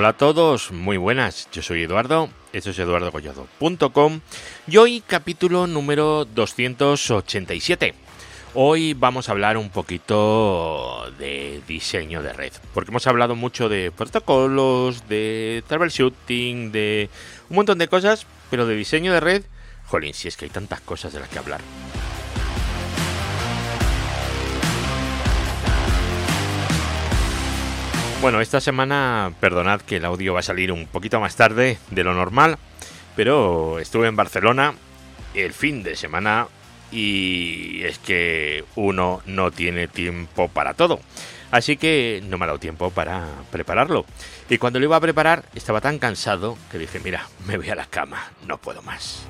Hola a todos, muy buenas. Yo soy Eduardo, esto es eduardocollado.com y hoy capítulo número 287. Hoy vamos a hablar un poquito de diseño de red, porque hemos hablado mucho de protocolos, de troubleshooting, de un montón de cosas, pero de diseño de red, jolín, si es que hay tantas cosas de las que hablar. Bueno, esta semana, perdonad que el audio va a salir un poquito más tarde de lo normal, pero estuve en Barcelona el fin de semana y es que uno no tiene tiempo para todo. Así que no me ha dado tiempo para prepararlo. Y cuando lo iba a preparar estaba tan cansado que dije, mira, me voy a la cama, no puedo más.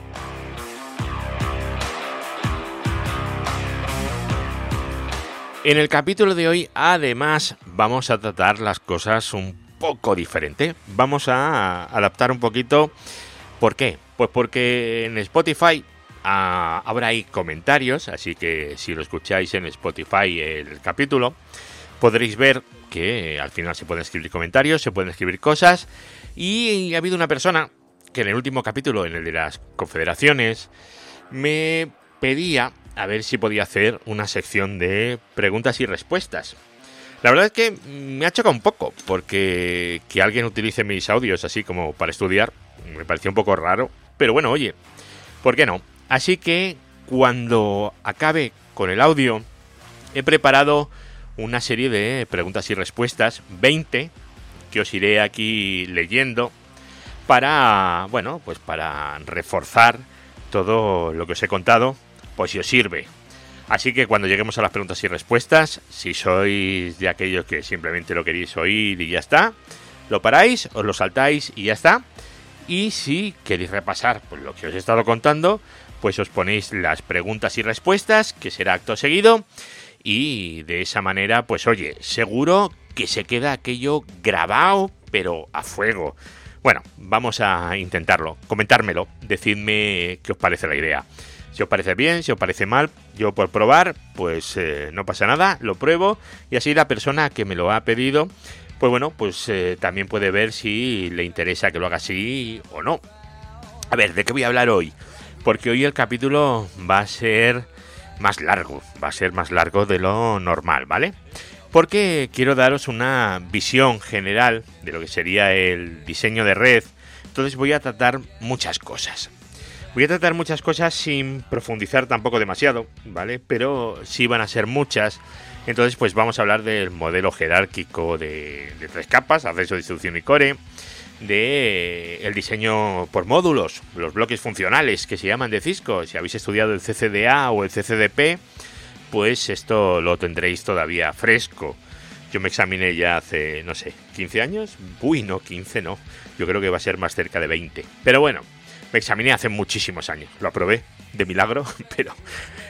En el capítulo de hoy, además, vamos a tratar las cosas un poco diferente. Vamos a adaptar un poquito. ¿Por qué? Pues porque en Spotify ah, hay comentarios, así que si lo escucháis en Spotify el capítulo, podréis ver que al final se pueden escribir comentarios, se pueden escribir cosas. Y ha habido una persona que en el último capítulo, en el de las confederaciones, me pedía a ver si podía hacer una sección de preguntas y respuestas. La verdad es que me ha chocado un poco, porque que alguien utilice mis audios así como para estudiar me pareció un poco raro. Pero bueno, oye, ¿por qué no? Así que cuando acabe con el audio, he preparado una serie de preguntas y respuestas, 20, que os iré aquí leyendo, para, bueno, pues para reforzar todo lo que os he contado pues si os sirve. Así que cuando lleguemos a las preguntas y respuestas, si sois de aquellos que simplemente lo queréis oír y ya está, lo paráis, os lo saltáis y ya está. Y si queréis repasar pues, lo que os he estado contando, pues os ponéis las preguntas y respuestas, que será acto seguido. Y de esa manera, pues oye, seguro que se queda aquello grabado, pero a fuego. Bueno, vamos a intentarlo. Comentármelo, decidme qué os parece la idea. Si os parece bien, si os parece mal, yo por probar, pues eh, no pasa nada, lo pruebo y así la persona que me lo ha pedido, pues bueno, pues eh, también puede ver si le interesa que lo haga así o no. A ver, ¿de qué voy a hablar hoy? Porque hoy el capítulo va a ser más largo, va a ser más largo de lo normal, ¿vale? Porque quiero daros una visión general de lo que sería el diseño de red, entonces voy a tratar muchas cosas. Voy a tratar muchas cosas sin profundizar tampoco demasiado, ¿vale? Pero sí van a ser muchas. Entonces, pues vamos a hablar del modelo jerárquico de, tres capas, acceso, distribución y core, de el diseño por módulos, los bloques funcionales que se llaman de Cisco. Si habéis estudiado el CCDA o el CCDP, pues esto lo tendréis todavía fresco. Yo me examiné ya hace, no sé, 15 años. Uy, no, 15 no. Yo creo que va a ser más cerca de 20. Pero bueno, me examiné hace muchísimos años. Lo aprobé de milagro, pero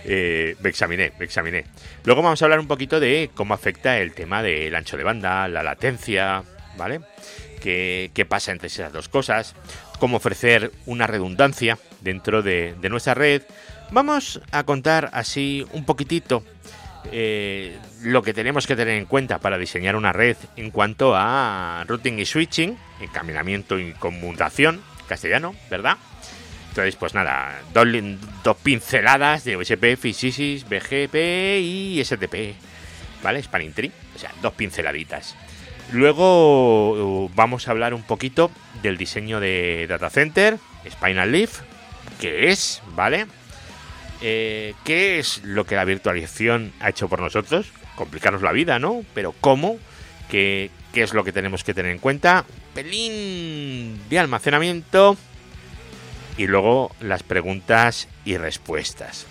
eh, me examiné, me examiné. Luego vamos a hablar un poquito de cómo afecta el tema del ancho de banda, la latencia, ¿vale? ¿Qué, pasa entre esas dos cosas? Cómo ofrecer una redundancia dentro de, nuestra red. Vamos a contar así un poquitito eh, lo que tenemos que tener en cuenta para diseñar una red en cuanto a routing y switching, encaminamiento y conmutación, castellano, ¿verdad? Entonces, pues nada, dos, pinceladas de OSP, FISISIS, BGP y STP, ¿vale? Spanning Tree, o sea, dos pinceladitas. Luego uh, vamos a hablar un poquito del diseño de Data Center, Spinal Leaf, qué es, ¿vale? Eh, ¿Qué es lo que la virtualización ha hecho por nosotros? Complicarnos la vida, ¿no? Pero ¿cómo? ¿Qué, qué es lo que tenemos que tener en cuenta? pelín de almacenamiento y luego las preguntas y respuestas.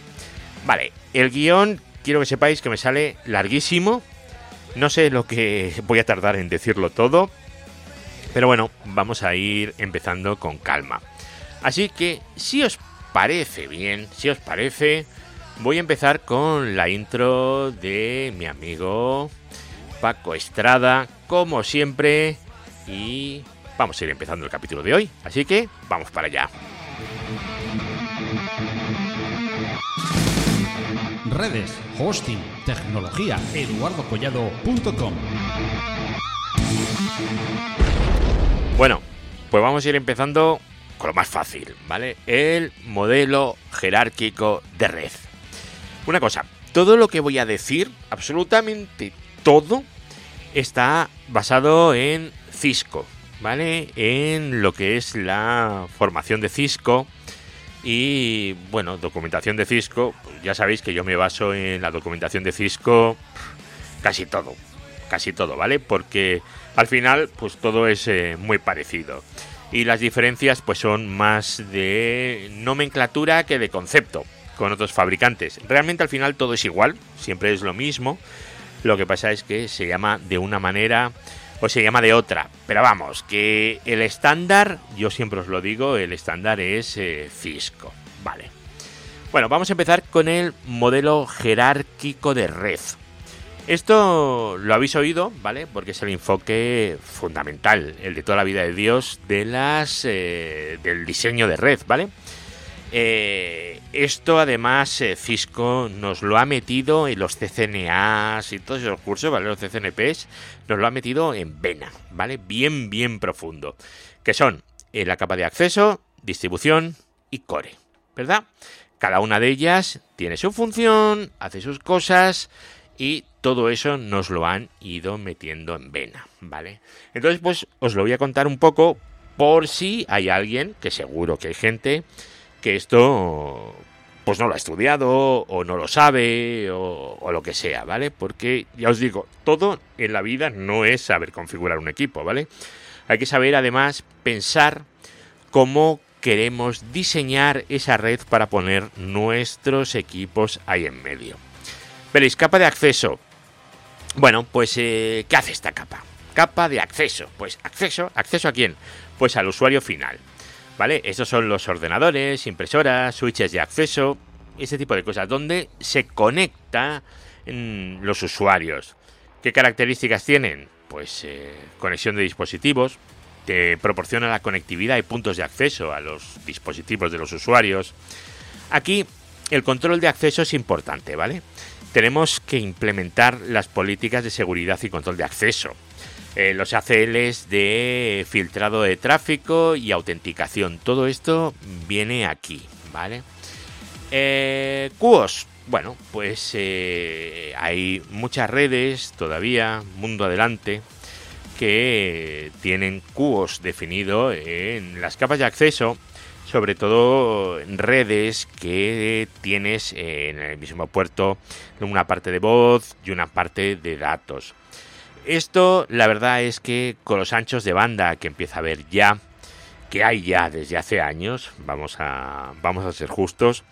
Vale, el guion quiero que sepáis que me sale larguísimo. No sé lo que voy a tardar en decirlo todo. Pero bueno, vamos a ir empezando con calma. Así que si os parece bien, si os parece, voy a empezar con la intro de mi amigo Paco Estrada, como siempre. Y vamos a ir empezando el capítulo de hoy. Así que vamos para allá. redes, hosting, tecnología, eduardocollado.com. Bueno, pues vamos a ir empezando con lo más fácil, ¿vale? El modelo jerárquico de red. Una cosa, todo lo que voy a decir, absolutamente todo, está basado en Cisco, ¿vale? En lo que es la formación de Cisco y, bueno, documentación de Cisco. Ya sabéis que yo me baso en la documentación de Cisco casi todo, casi todo, ¿vale? Porque al final, pues todo es eh, muy parecido. Y las diferencias, pues son más de nomenclatura que de concepto con otros fabricantes. Realmente al final todo es igual, siempre es lo mismo. Lo que pasa es que se llama de una manera o se llama de otra. Pero vamos, que el estándar, yo siempre os lo digo, el estándar es eh, Cisco. Vale. Bueno, vamos a empezar con el modelo jerárquico de red. Esto lo habéis oído, ¿vale? Porque es el enfoque fundamental, el de toda la vida de Dios, de las eh, del diseño de red, ¿vale? Eh, esto además eh, Cisco nos lo ha metido en los CCNAs y todos esos cursos, ¿vale? Los CCNPs, nos lo ha metido en vena, ¿vale? Bien, bien profundo. Que son eh, la capa de acceso, distribución y core, ¿verdad? Cada una de ellas tiene su función, hace sus cosas y todo eso nos lo han ido metiendo en vena, ¿vale? Entonces, pues os lo voy a contar un poco por si hay alguien, que seguro que hay gente, que esto pues no lo ha estudiado o no lo sabe o, lo que sea, ¿vale? Porque ya os digo, todo en la vida no es saber configurar un equipo, ¿vale? Hay que saber además pensar cómo queremos diseñar esa red para poner nuestros equipos ahí en medio. Veréis, capa de acceso. Bueno, pues eh, ¿qué hace esta capa? Capa de acceso. Pues acceso, ¿acceso a quién? Pues al usuario final. ¿Vale? Estos son los ordenadores, impresoras, switches de acceso, ese tipo de cosas, donde se conecta los usuarios. ¿Qué características tienen? Pues eh, conexión de dispositivos, que proporciona la conectividad y puntos de acceso a los dispositivos de los usuarios. Aquí el control de acceso es importante, ¿vale? Tenemos que implementar las políticas de seguridad y control de acceso. Eh, los ACLs de filtrado de tráfico y autenticación. Todo esto viene aquí, ¿vale? Eh. Bueno, pues eh, hay muchas redes todavía, mundo adelante, que tienen QoS definido en las capas de acceso, sobre todo en redes que tienes en el mismo puerto una parte de voz y una parte de datos. Esto, la verdad es que con los anchos de banda que empieza a haber ya, que hay ya desde hace años, vamos a, vamos a ser justos,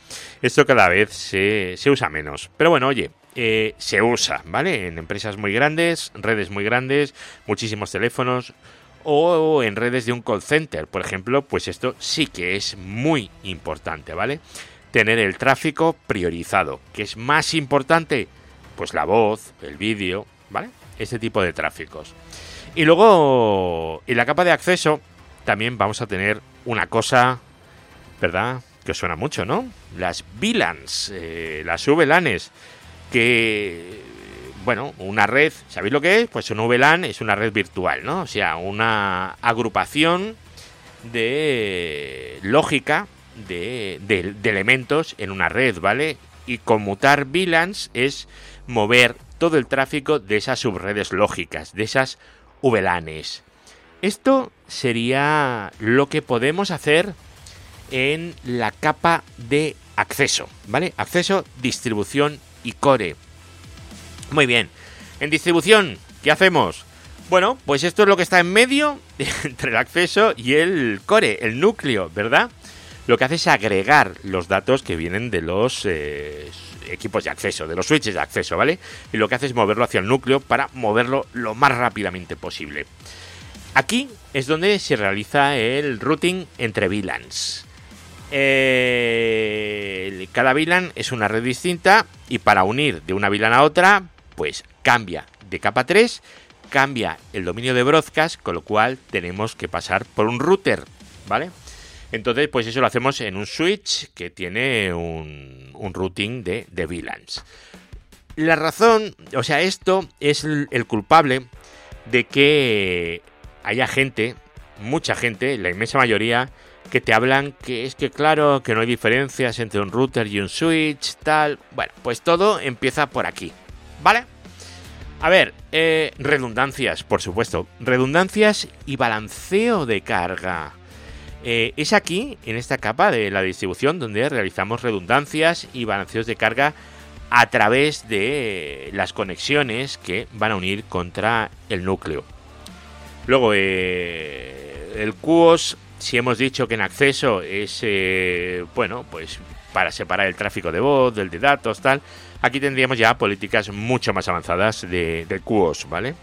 esto cada vez se, usa menos. Pero bueno, oye, eh, se usa, ¿vale? En empresas muy grandes, redes muy grandes, muchísimos teléfonos o en redes de un call center, por ejemplo, pues esto sí que es muy importante, ¿vale? Tener el tráfico priorizado. ¿Qué es más importante? Pues la voz, el vídeo, ¿vale? Este tipo de tráficos. Y luego, en la capa de acceso, también vamos a tener una cosa, ¿verdad? Que suena mucho, ¿no? Las VLANs, eh, las VLANs, que, bueno, una red, ¿sabéis lo que es? Pues un VLAN es una red virtual, ¿no? O sea, una agrupación de lógica de, de elementos en una red, ¿vale? Y conmutar VLANs es mover todo el tráfico de esas subredes lógicas, de esas VLANs. Esto sería lo que podemos hacer en la capa de acceso, ¿vale? Acceso, distribución y core. Muy bien. En distribución, ¿qué hacemos? Bueno, pues esto es lo que está en medio entre el acceso y el core, el núcleo, ¿verdad? Lo que hace es agregar los datos que vienen de los eh, equipos de acceso, de los switches de acceso, ¿vale? Y lo que hace es moverlo hacia el núcleo para moverlo lo más rápidamente posible. Aquí es donde se realiza el routing entre VLANs. Cada VLAN es una red distinta y para unir de una VLAN a otra, pues cambia de capa 3, cambia el dominio de broadcast, con lo cual tenemos que pasar por un router, ¿vale? Entonces, pues eso lo hacemos en un switch que tiene un, routing de, de VLANs. La razón, o sea, esto es el, culpable de que haya gente mucha gente, la inmensa mayoría, que te hablan que es que claro, que no hay diferencias entre un router y un switch, tal. Bueno, pues todo empieza por aquí, ¿vale? A ver, eh, redundancias, por supuesto. Redundancias y balanceo de carga. Eh, es aquí, en esta capa de la distribución, donde realizamos redundancias y balanceos de carga a través de las conexiones que van a unir contra el núcleo. Luego, eh, el QoS, si hemos dicho que en acceso es, eh, bueno, pues para separar el tráfico de voz, del de datos, tal, aquí tendríamos ya políticas mucho más avanzadas de, del QoS, ¿vale?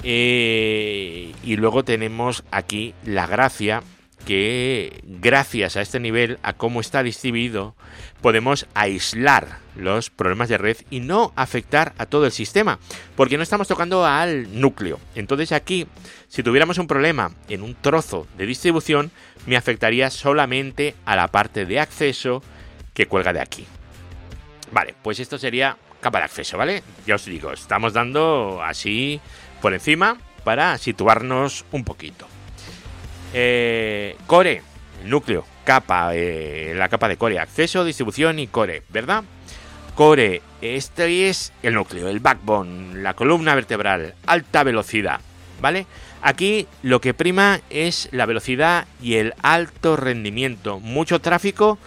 y luego tenemos aquí la gracia que gracias a este nivel, a cómo está distribuido, podemos aislar los problemas de red y no afectar a todo el sistema, porque no estamos tocando al núcleo. Entonces aquí, si tuviéramos un problema en un trozo de distribución, me afectaría solamente a la parte de acceso que cuelga de aquí. Vale, pues esto sería capa de acceso, ¿vale? Ya os digo, estamos dando así por encima para situarnos un poquito. Eh, core, núcleo, capa, eh, la capa de core, acceso, distribución y core, ¿verdad? Core, este es el núcleo, el backbone, la columna vertebral, alta velocidad, ¿vale? Aquí lo que prima es la velocidad y el alto rendimiento. Mucho tráfico,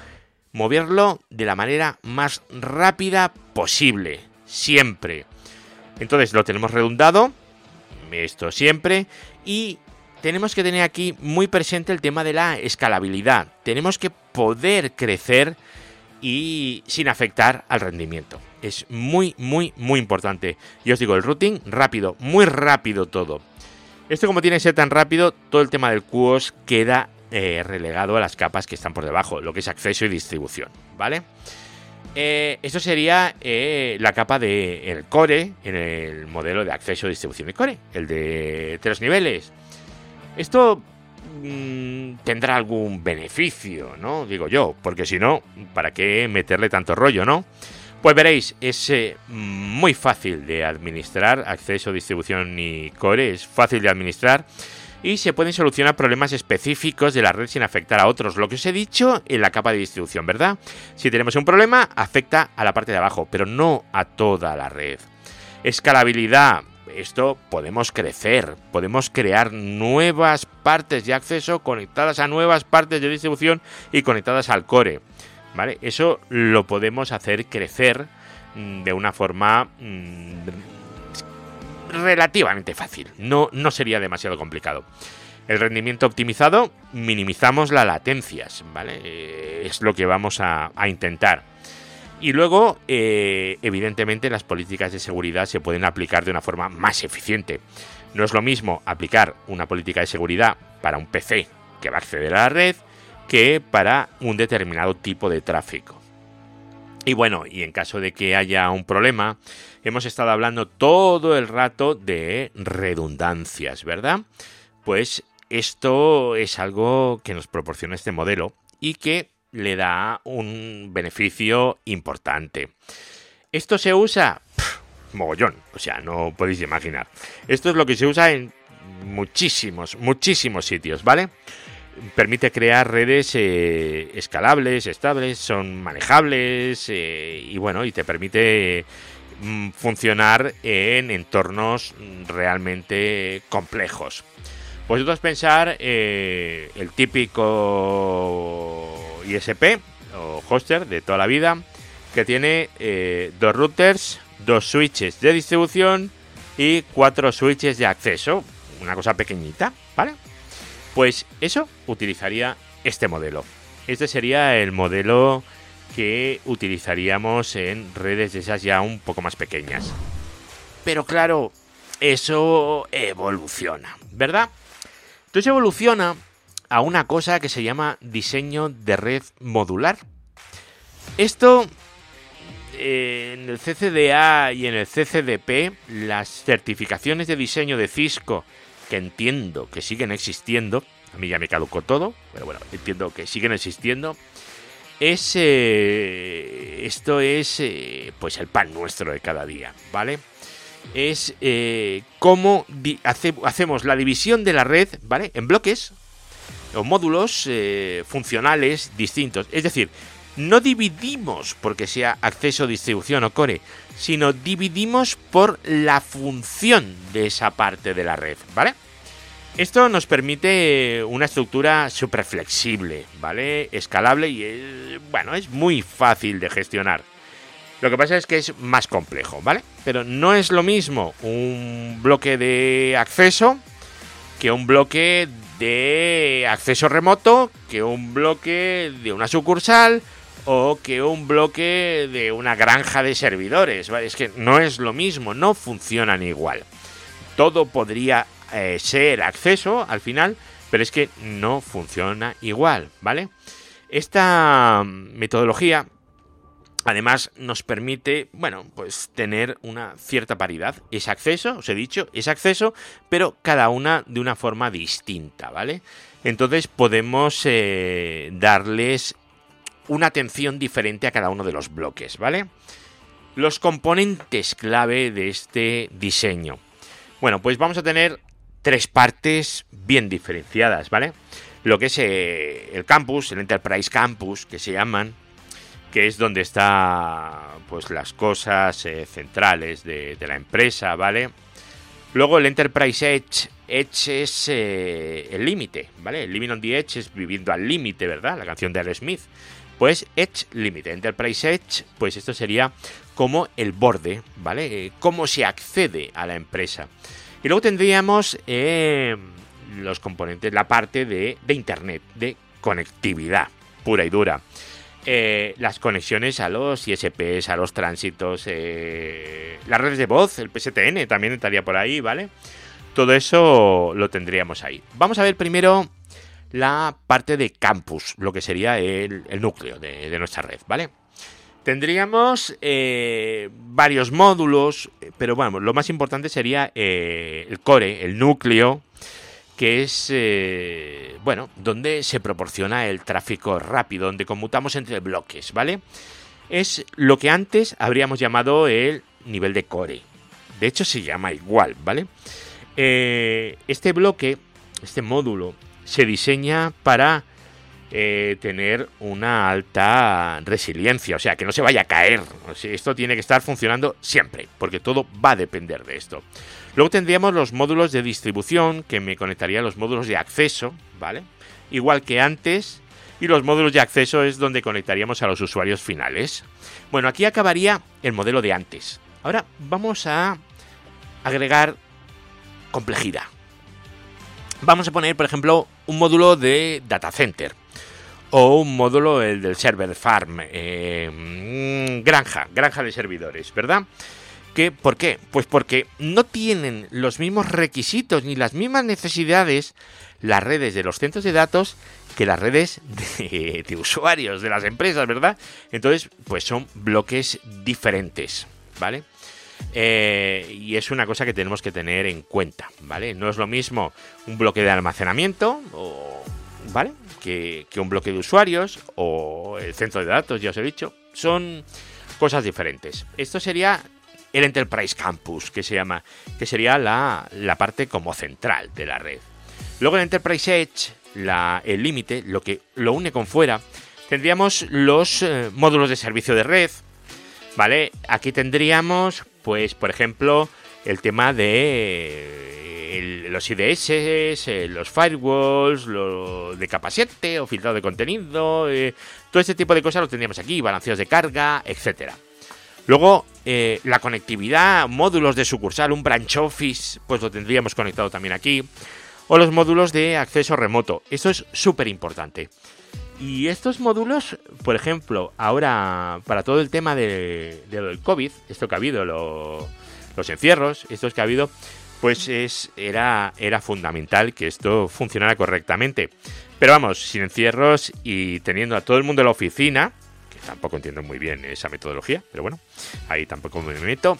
moverlo de la manera más rápida posible, siempre. Entonces lo tenemos redundado, esto siempre, y tenemos que tener aquí muy presente el tema de la escalabilidad. Tenemos que poder crecer y sin afectar al rendimiento. Es muy, muy, muy importante. Yo os digo, el routing rápido, muy rápido todo. Esto como tiene que ser tan rápido, todo el tema del QoS queda eh, relegado a las capas que están por debajo, lo que es acceso y distribución, ¿vale? Eh, esto sería eh, la capa del core en el modelo de acceso, distribución y core, el de tres niveles. Esto mm, tendrá algún beneficio, ¿no? Digo yo, porque si no, ¿para qué meterle tanto rollo, no? Pues veréis, es eh, muy fácil de administrar, acceso, distribución y core, es fácil de administrar y se pueden solucionar problemas específicos de la red sin afectar a otros, lo que os he dicho en la capa de distribución, ¿verdad? Si tenemos un problema, afecta a la parte de abajo, pero no a toda la red. Escalabilidad, esto podemos crecer, podemos crear nuevas partes de acceso conectadas a nuevas partes de distribución y conectadas al core. ¿Vale? Eso lo podemos hacer crecer mm, de una forma mm, relativamente fácil. No, no sería demasiado complicado. El rendimiento optimizado, minimizamos las latencias, ¿vale? Eh, es lo que vamos a intentar. Y luego, eh, evidentemente, las políticas de seguridad se pueden aplicar de una forma más eficiente. No es lo mismo aplicar una política de seguridad para un PC que va a acceder a la red que para un determinado tipo de tráfico. Y bueno, y en caso de que haya un problema, hemos estado hablando todo el rato de redundancias, ¿verdad? Pues esto es algo que nos proporciona este modelo y que le da un beneficio importante. Esto se usa mogollón, o sea, no podéis imaginar. Esto es lo que se usa en muchísimos, muchísimos sitios, ¿vale? Permite crear redes eh, escalables, estables, son manejables eh, y bueno, y te permite mm, funcionar en entornos realmente complejos. Vosotros pensar eh, el típico ISP o hoster de toda la vida que tiene eh, dos routers, dos switches de distribución y cuatro switches de acceso. Una cosa pequeñita, ¿vale? Pues eso utilizaría este modelo. Este sería el modelo que utilizaríamos en redes de esas ya un poco más pequeñas. Pero claro, eso evoluciona, ¿verdad? Entonces evoluciona a una cosa que se llama diseño de red modular. Esto eh, en el CCDA y en el CCDP, las certificaciones de diseño de Cisco, que entiendo que siguen existiendo, a mí ya me caducó todo, pero bueno, entiendo que siguen existiendo, es, eh, esto es eh, pues el pan nuestro de cada día, ¿vale? es cómo hacemos la división de la red, ¿vale? En bloques o módulos eh, funcionales distintos. Es decir, no dividimos porque sea acceso, distribución o core, sino dividimos por la función de esa parte de la red, ¿vale? Esto nos permite una estructura súper flexible, ¿vale? Escalable y, bueno, es muy fácil de gestionar. Lo que pasa es que es más complejo, ¿vale? Pero no es lo mismo un bloque de acceso que un bloque de acceso remoto, que un bloque de una sucursal o que un bloque de una granja de servidores. Es que no es lo mismo, no funcionan igual. Todo podría eh, ser acceso al final, pero es que no funciona igual, ¿vale? Esta metodología Además, nos permite, bueno, pues tener una cierta paridad. Es acceso, os he dicho, es acceso, pero cada una de una forma distinta, ¿vale? Entonces podemos eh, darles una atención diferente a cada uno de los bloques, ¿vale? Los componentes clave de este diseño. Bueno, pues vamos a tener tres partes bien diferenciadas, ¿vale? Lo que es eh, el campus, el Enterprise Campus, que se llaman, que es donde está pues las cosas eh, centrales de, la empresa, ¿vale? Luego el Enterprise Edge, Edge es eh, el límite, ¿vale? Living on the Edge es viviendo al límite, ¿verdad? La canción de Al Smith. Pues Edge Límite, Enterprise Edge, pues esto sería como el borde, ¿vale? Eh, cómo se accede a la empresa. Y luego tendríamos los componentes, la parte de, de Internet, de conectividad pura y dura. Eh, las conexiones a los ISPs, a los tránsitos, eh, las redes de voz, el PSTN también estaría por ahí, ¿vale? Todo eso lo tendríamos ahí. Vamos a ver primero la parte de campus, lo que sería el, núcleo de, nuestra red, ¿vale? Tendríamos eh, varios módulos, pero bueno, lo más importante sería el core, el núcleo, que es, eh, bueno, donde se proporciona el tráfico rápido, donde conmutamos entre bloques, ¿vale? Es lo que antes habríamos llamado el nivel de core. De hecho, se llama igual, ¿vale? Eh, este bloque, este módulo, se diseña para eh, tener una alta resiliencia, o sea, que no se vaya a caer. esto tiene que estar funcionando siempre, porque todo va a depender de esto. Luego tendríamos los módulos de distribución, que me conectaría a los módulos de acceso, ¿vale? Igual que antes, y los módulos de acceso es donde conectaríamos a los usuarios finales. Bueno, aquí acabaría el modelo de antes. Ahora vamos a agregar complejidad. Vamos a poner, por ejemplo, un módulo de data center o un módulo el del server farm, eh, mm, granja, granja de servidores, ¿verdad? ¿Qué? ¿Por qué? Pues porque no tienen los mismos requisitos ni las mismas necesidades las redes de los centros de datos que las redes de, usuarios de las empresas, ¿verdad? Entonces, pues son bloques diferentes, ¿vale? Eh, y es una cosa que tenemos que tener en cuenta, ¿vale? No es lo mismo un bloque de almacenamiento, ¿vale? Que, que un bloque de usuarios o el centro de datos, ya os he dicho. Son cosas diferentes. Esto sería el Enterprise Campus, que se llama, que sería la, parte como central de la red. Luego el Enterprise Edge, la, el límite, lo que lo une con fuera, tendríamos los eh, módulos de servicio de red, ¿vale? Aquí tendríamos, pues, por ejemplo, el tema de los IDS, eh, los firewalls, lo de capa 7 o filtrado de contenido, eh, todo este tipo de cosas lo tendríamos aquí, balanceos de carga, etcétera. Luego, eh, la conectividad, módulos de sucursal, un branch office, pues lo tendríamos conectado también aquí. O los módulos de acceso remoto. Esto es súper importante. Y estos módulos, por ejemplo, ahora para todo el tema de, del COVID, esto que ha habido, los encierros, estos que ha habido, pues es, era, era fundamental que esto funcionara correctamente. Pero vamos, sin encierros y teniendo a todo el mundo en la oficina, tampoco entiendo muy bien esa metodología, pero bueno, ahí tampoco me meto.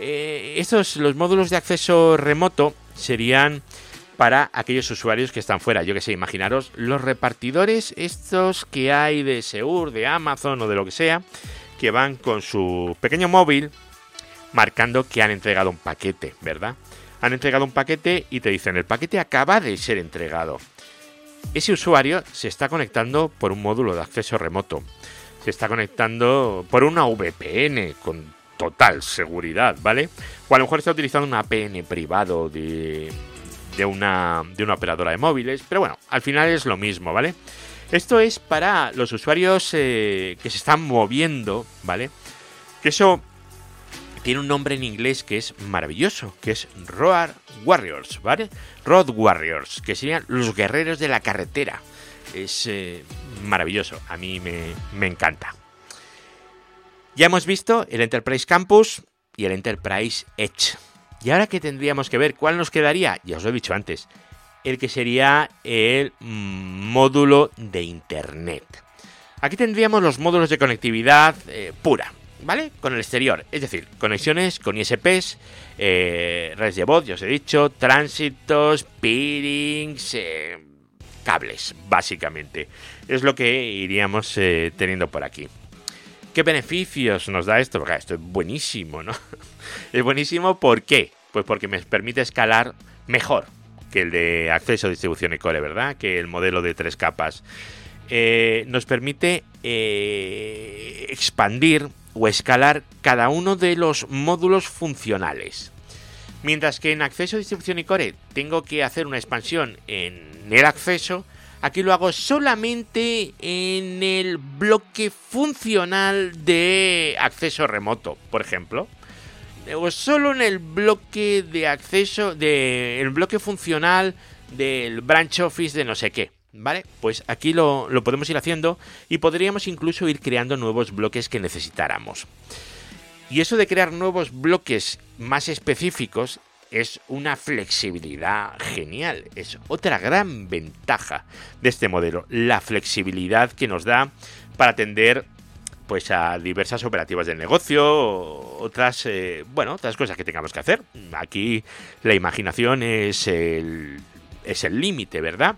Eh, estos, los módulos de acceso remoto serían para aquellos usuarios que están fuera. Yo que sé, imaginaros los repartidores estos que hay de Seur, de Amazon o de lo que sea, que van con su pequeño móvil marcando que han entregado un paquete, ¿verdad? Han entregado un paquete y te dicen el paquete acaba de ser entregado. Ese usuario se está conectando por un módulo de acceso remoto. Está conectando por una VPN con total seguridad, ¿vale? O a lo mejor está utilizando una APN privado de, de, una, de una operadora de móviles. Pero bueno, al final es lo mismo, ¿vale? Esto es para los usuarios eh, que se están moviendo, ¿vale? Que eso tiene un nombre en inglés que es maravilloso, que es Road Warriors, ¿vale? Road Warriors, que serían los guerreros de la carretera. Es eh, maravilloso, a mí me, me encanta. Ya hemos visto el Enterprise Campus y el Enterprise Edge. ¿Y ahora qué tendríamos que ver? ¿Cuál nos quedaría? Ya os lo he dicho antes. El que sería el módulo de Internet. Aquí tendríamos los módulos de conectividad eh, pura, ¿vale? Con el exterior, es decir, conexiones con ISPs, eh, redes de voz, ya os he dicho, tránsitos, peerings, cables, básicamente. Es lo que iríamos eh, teniendo por aquí. ¿Qué beneficios nos da esto? Porque esto es buenísimo, ¿no? es buenísimo, ¿por qué? Pues porque me permite escalar mejor que el de acceso distribución y core, ¿verdad? Que el modelo de tres capas. nos permite expandir o escalar cada uno de los módulos funcionales. Mientras que en acceso, distribución y core tengo que hacer una expansión en el acceso, aquí lo hago solamente en el bloque funcional de acceso remoto, por ejemplo. O solo en el bloque de acceso, de, el bloque funcional del branch office de no sé qué. ¿Vale? Pues aquí lo, podemos ir haciendo y podríamos incluso ir creando nuevos bloques que necesitáramos. Y eso de crear nuevos bloques más específicos es una flexibilidad genial. Es otra gran ventaja de este modelo. La flexibilidad que nos da para atender pues a diversas operativas del negocio, otras, eh, bueno, otras cosas que tengamos que hacer. Aquí la imaginación es el, es el límite, ¿verdad?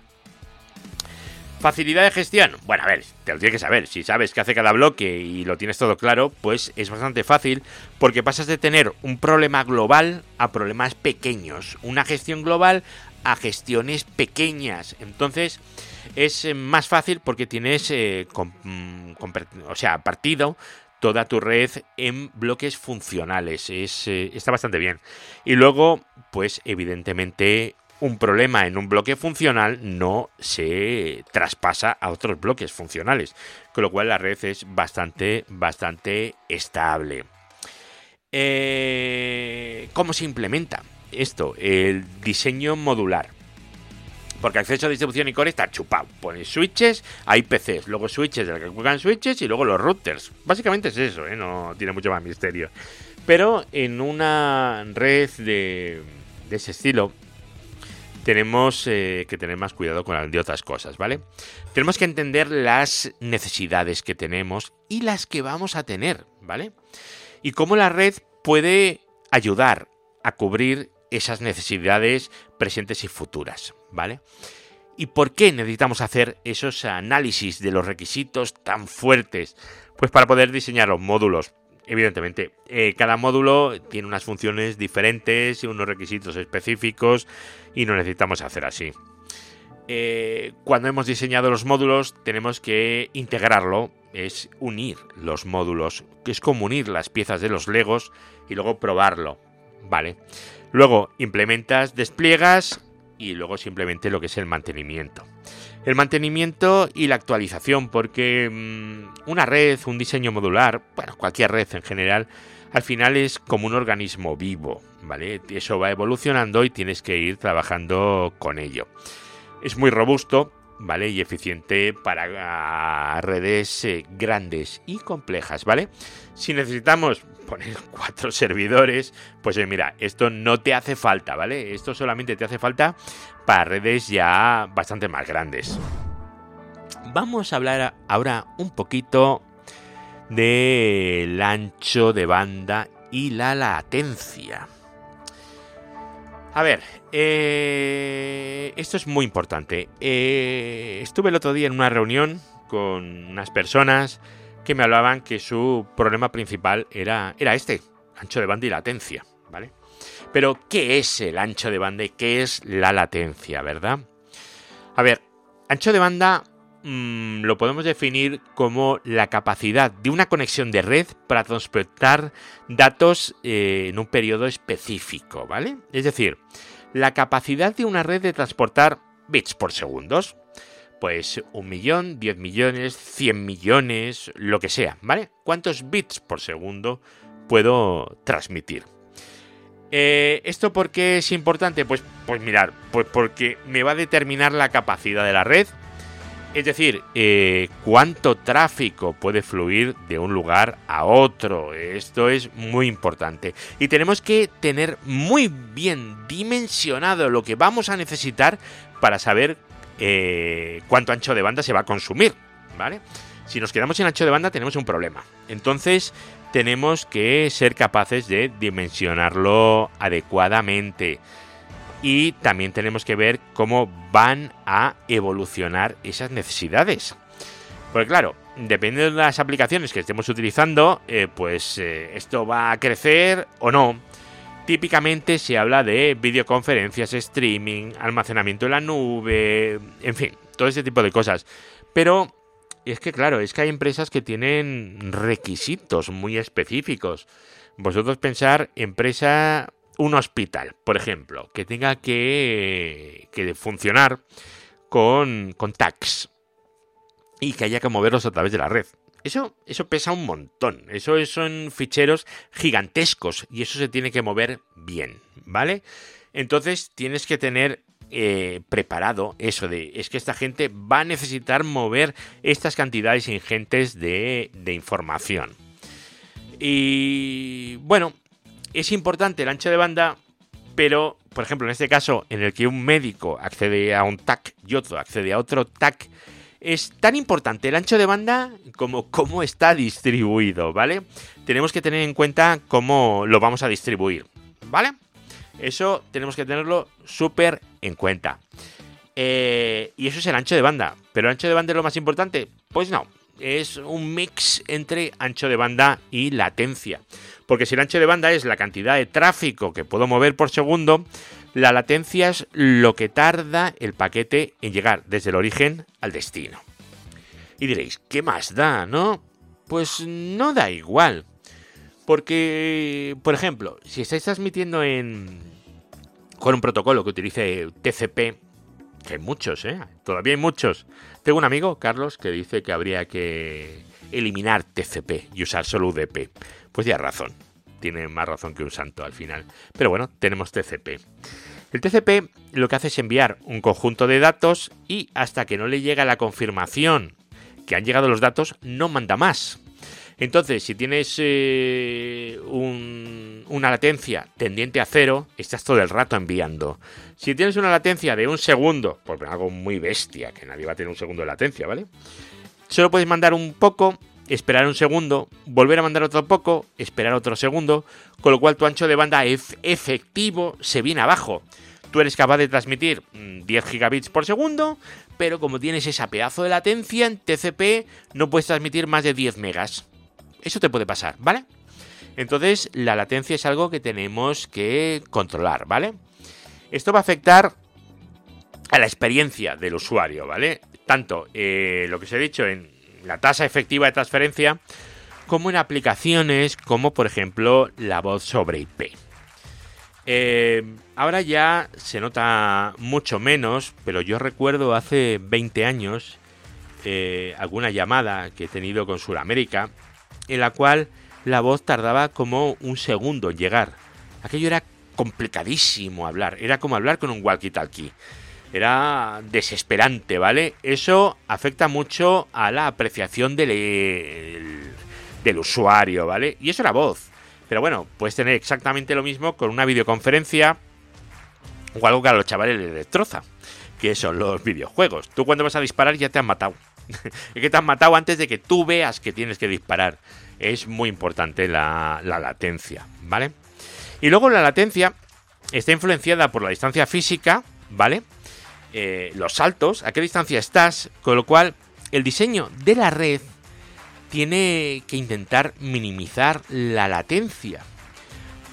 Facilidad de gestión. Bueno, a ver, te lo tienes que saber. Si sabes qué hace cada bloque y lo tienes todo claro, pues es bastante fácil porque pasas de tener un problema global a problemas pequeños. Una gestión global a gestiones pequeñas. Entonces es eh, más fácil porque tienes, eh, mm, o sea, partido toda tu red en bloques funcionales. Es, eh, está bastante bien. Y luego, pues evidentemente un problema en un bloque funcional no se traspasa a otros bloques funcionales, con lo cual la red es bastante, bastante estable. Eh, ¿Cómo se implementa esto? El diseño modular. Porque acceso a distribución y core está chupado. Pones switches, hay PCs, luego switches de que juegan switches y luego los routers. Básicamente es eso, ¿eh? no tiene mucho más misterio. Pero en una red de, de ese estilo, tenemos eh, que tener más cuidado con de otras cosas, ¿vale? Tenemos que entender las necesidades que tenemos y las que vamos a tener, ¿vale? Y cómo la red puede ayudar a cubrir esas necesidades presentes y futuras, ¿vale? ¿Y por qué necesitamos hacer esos análisis de los requisitos tan fuertes? Pues para poder diseñar los módulos evidentemente, eh, cada módulo tiene unas funciones diferentes y unos requisitos específicos y no necesitamos hacer así. Eh, cuando hemos diseñado los módulos tenemos que integrarlo, es unir los módulos, que es como unir las piezas de los legos y luego probarlo, ¿vale? Luego implementas, despliegas y luego simplemente lo que es el mantenimiento el mantenimiento y la actualización, porque mm, una red, un diseño modular, bueno, cualquier red en general, al final es como un organismo vivo, ¿vale? Eso va evolucionando y tienes que ir trabajando con ello. Es muy robusto, ¿vale? Y eficiente para redes eh, grandes y complejas, ¿vale? Si necesitamos poner cuatro servidores, pues mira, esto no te hace falta, ¿vale? Esto solamente te hace falta para redes ya bastante más grandes. Vamos a hablar ahora un poquito del ancho de banda y la latencia. A ver, eh, esto es muy importante. Eh, estuve el otro día en una reunión con unas personas que me hablaban que su problema principal era, era este. ancho de banda y latencia, ¿vale? Pero, ¿qué es el ancho de banda y qué es la latencia, verdad? A ver, ancho de banda mm, lo podemos definir como la capacidad de una conexión de red para transportar datos eh, en un periodo específico, ¿vale? Es decir, la capacidad de una red de transportar bits por segundos. Pues un millón, diez millones, cien millones, lo que sea, ¿vale? ¿Cuántos bits por segundo puedo transmitir? Eh, ¿Esto por qué es importante? Pues, pues mirar, pues porque me va a determinar la capacidad de la red. Es decir, eh, cuánto tráfico puede fluir de un lugar a otro. Esto es muy importante. Y tenemos que tener muy bien dimensionado lo que vamos a necesitar para saber eh, cuánto ancho de banda se va a consumir, ¿vale? Si nos quedamos sin ancho de banda tenemos un problema. Entonces tenemos que ser capaces de dimensionarlo adecuadamente. Y también tenemos que ver cómo van a evolucionar esas necesidades. Porque claro, dependiendo de las aplicaciones que estemos utilizando, eh, pues eh, esto va a crecer o no. Típicamente se habla de videoconferencias, streaming, almacenamiento en la nube, en fin, todo ese tipo de cosas. Pero es que claro, es que hay empresas que tienen requisitos muy específicos. Vosotros pensar empresa, un hospital, por ejemplo, que tenga que, que funcionar con, con tags y que haya que moverlos a través de la red. Eso, eso pesa un montón. Eso son ficheros gigantescos y eso se tiene que mover bien, ¿vale? Entonces tienes que tener eh, preparado eso de es que esta gente va a necesitar mover estas cantidades ingentes de, de información. Y bueno, es importante el ancho de banda, pero por ejemplo en este caso en el que un médico accede a un TAC y otro accede a otro TAC, es tan importante el ancho de banda como cómo está distribuido, ¿vale? Tenemos que tener en cuenta cómo lo vamos a distribuir, ¿vale? Eso tenemos que tenerlo súper en cuenta. Eh, y eso es el ancho de banda. ¿Pero el ancho de banda es lo más importante? Pues no. Es un mix entre ancho de banda y latencia. Porque si el ancho de banda es la cantidad de tráfico que puedo mover por segundo, la latencia es lo que tarda el paquete en llegar desde el origen al destino. Y diréis, ¿qué más da, no? Pues no da igual. Porque, por ejemplo, si estáis transmitiendo en con un protocolo que utilice TCP, que hay muchos, ¿eh? Todavía hay muchos. Tengo un amigo, Carlos, que dice que habría que eliminar TCP y usar solo UDP. Pues ya razón tiene más razón que un santo al final. Pero bueno, tenemos TCP. El TCP lo que hace es enviar un conjunto de datos y hasta que no le llega la confirmación que han llegado los datos, no manda más. Entonces, si tienes eh, una latencia tendiente a cero, estás todo el rato enviando. Si tienes una latencia de un segundo, por algo muy bestia, que nadie va a tener un segundo de latencia, ¿vale? Solo puedes mandar un poco esperar un segundo, volver a mandar otro poco, esperar otro segundo, con lo cual tu ancho de banda efectivo se viene abajo. Tú eres capaz de transmitir 10 mm, gigabits por segundo, pero como tienes esa pedazo de latencia en TCP, no puedes transmitir más de 10 megas. Eso te puede pasar, ¿vale? Entonces, la latencia es algo que tenemos que controlar, ¿vale? Esto va a afectar a la experiencia del usuario, ¿vale? Tanto eh, lo que os he dicho en la tasa efectiva de transferencia, como en aplicaciones como por ejemplo la voz sobre IP. Eh, ahora ya se nota mucho menos, pero yo recuerdo hace 20 años eh, alguna llamada que he tenido con Sudamérica, en la cual la voz tardaba como un segundo en llegar. Aquello era complicadísimo hablar, era como hablar con un walkie-talkie era desesperante, ¿vale? Eso afecta mucho a la apreciación del, del usuario, ¿vale? Y eso era voz. Pero bueno, puedes tener exactamente lo mismo con una videoconferencia o algo que a los chavales les destroza, que son los videojuegos. Tú cuando vas a disparar ya te han matado. es que te han matado antes de que tú veas que tienes que disparar. Es muy importante la, la latencia, ¿vale? Y luego la latencia está influenciada por la distancia física, ¿vale? Eh, los saltos, a qué distancia estás, con lo cual el diseño de la red tiene que intentar minimizar la latencia.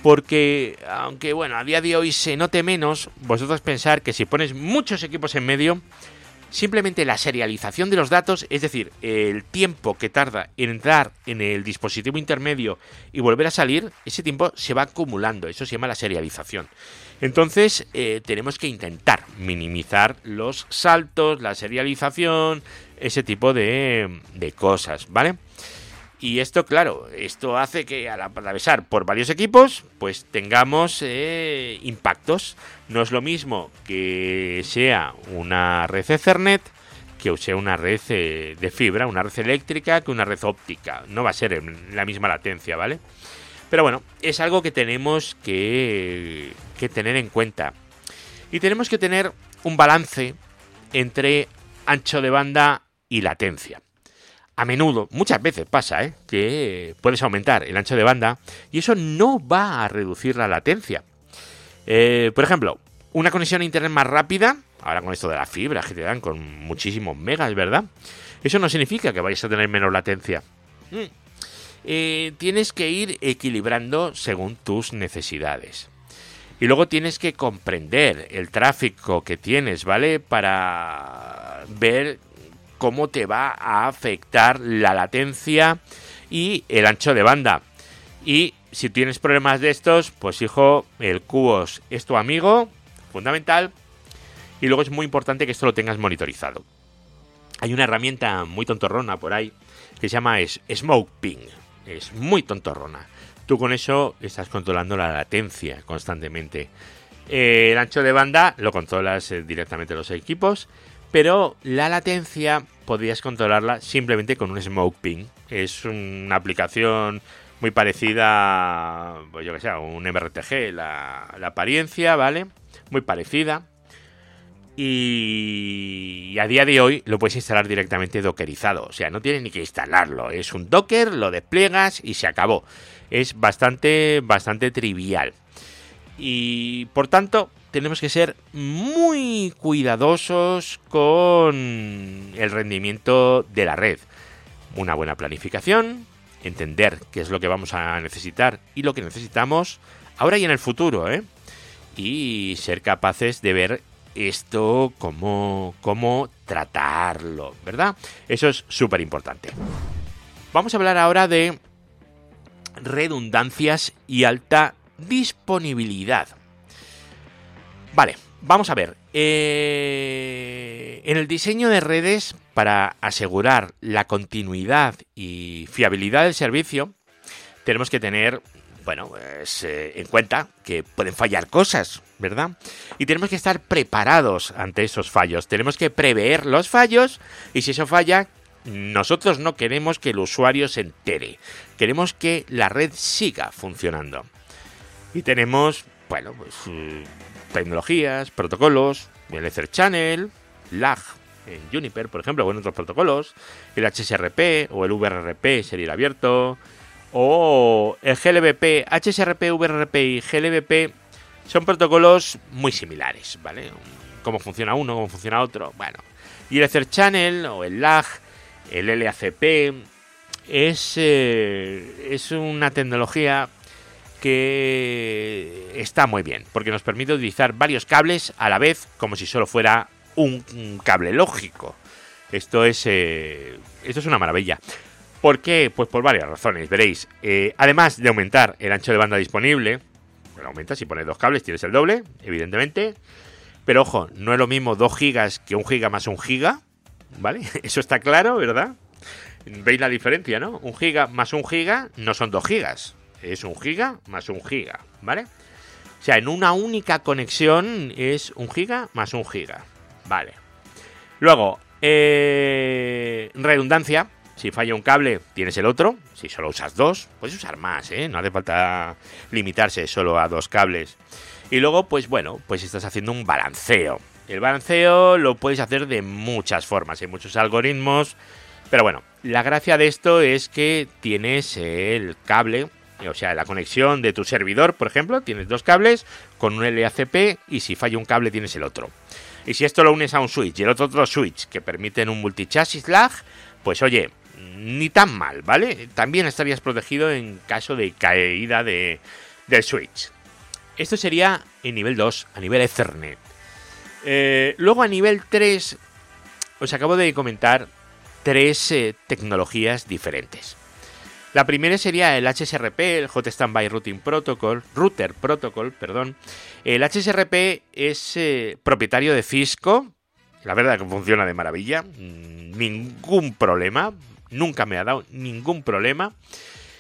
porque aunque bueno, a día de hoy se note menos, vosotros pensar que si pones muchos equipos en medio, simplemente la serialización de los datos, es decir, el tiempo que tarda en entrar en el dispositivo intermedio y volver a salir, ese tiempo se va acumulando, eso se llama la serialización. Entonces eh, tenemos que intentar minimizar los saltos, la serialización, ese tipo de, de cosas, ¿vale? Y esto, claro, esto hace que al atravesar por varios equipos, pues tengamos eh, impactos. No es lo mismo que sea una red Ethernet que sea una red eh, de fibra, una red eléctrica que una red óptica. No va a ser la misma latencia, ¿vale? Pero bueno, es algo que tenemos que, que tener en cuenta. Y tenemos que tener un balance entre ancho de banda y latencia a menudo, muchas veces pasa, ¿eh? que puedes aumentar el ancho de banda y eso no va a reducir la latencia. Eh, por ejemplo, una conexión a internet más rápida, ahora con esto de la fibra que te dan con muchísimos megas, ¿verdad? Eso no significa que vayas a tener menos latencia. Mm. Eh, tienes que ir equilibrando según tus necesidades. Y luego tienes que comprender el tráfico que tienes, ¿vale? Para ver cómo te va a afectar la latencia y el ancho de banda. Y si tienes problemas de estos, pues hijo, el QoS es tu amigo, fundamental. Y luego es muy importante que esto lo tengas monitorizado. Hay una herramienta muy tontorrona por ahí que se llama Smoke Ping. Es muy tontorrona. Tú con eso estás controlando la latencia constantemente. El ancho de banda lo controlas eh, directamente los equipos pero la latencia podrías controlarla simplemente con un Smoke Ping. Es una aplicación muy parecida, pues yo que sé, a un MRTG, la, la apariencia, ¿vale? Muy parecida. Y a día de hoy lo puedes instalar directamente dockerizado. O sea, no tienes ni que instalarlo. Es un docker, lo despliegas y se acabó. Es bastante, bastante trivial. Y por tanto, tenemos que ser muy cuidadosos con el rendimiento de la red. Una buena planificación, entender qué es lo que vamos a necesitar y lo que necesitamos ahora y en el futuro, ¿eh? Y ser capaces de ver esto cómo, cómo tratarlo, ¿verdad? Eso es súper importante. Vamos a hablar ahora de redundancias y alta disponibilidad. Vale, vamos a ver. Eh, en el diseño de redes, para asegurar la continuidad y fiabilidad del servicio, tenemos que tener, bueno, pues, eh, en cuenta que pueden fallar cosas, ¿verdad? Y tenemos que estar preparados ante esos fallos. Tenemos que prever los fallos y si eso falla, nosotros no queremos que el usuario se entere. Queremos que la red siga funcionando. Y tenemos, bueno, pues tecnologías, protocolos, el Ether Channel, LAG Juniper, por ejemplo, o en otros protocolos, el HSRP o el VRRP sería abierto, o el GLBP, HSRP, VRRP y GLBP son protocolos muy similares, ¿vale? Cómo funciona uno, cómo funciona otro, bueno. Y el Ether Channel o el LAG, el LACP, es, eh, es una tecnología que está muy bien, porque nos permite utilizar varios cables a la vez como si solo fuera un, cable lógico. Esto es, eh, esto es una maravilla. ¿Por qué? Pues por varias razones, veréis. Eh, además de aumentar el ancho de banda disponible, bueno, aumenta si pones dos cables, tienes el doble, evidentemente. Pero ojo, no es lo mismo 2 gigas que un giga más un giga, ¿vale? Eso está claro, ¿verdad? ¿Veis la diferencia, no? Un giga más un giga no son 2 gigas, es un giga más un giga, ¿vale? O sea, en una única conexión es un giga más un giga, ¿vale? Luego, eh, redundancia. Si falla un cable, tienes el otro. Si solo usas dos, puedes usar más, ¿eh? No hace falta limitarse solo a dos cables. Y luego, pues bueno, pues estás haciendo un balanceo. El balanceo lo puedes hacer de muchas formas, hay muchos algoritmos. Pero bueno, la gracia de esto es que tienes el cable o sea, la conexión de tu servidor, por ejemplo, tienes dos cables con un LACP y si falla un cable tienes el otro. Y si esto lo unes a un switch y el otro otro switch que permiten un multichasis lag, pues oye, ni tan mal, ¿vale? También estarías protegido en caso de caída de, del switch. Esto sería en nivel 2, a nivel Ethernet. Eh, luego a nivel 3, os acabo de comentar tres eh, tecnologías diferentes. La primera sería el HSRP, el Hot Standby Routing Protocol, Router Protocol, perdón. El HSRP es eh, propietario de Cisco. La verdad que funciona de maravilla. Mm, ningún problema. Nunca me ha dado ningún problema.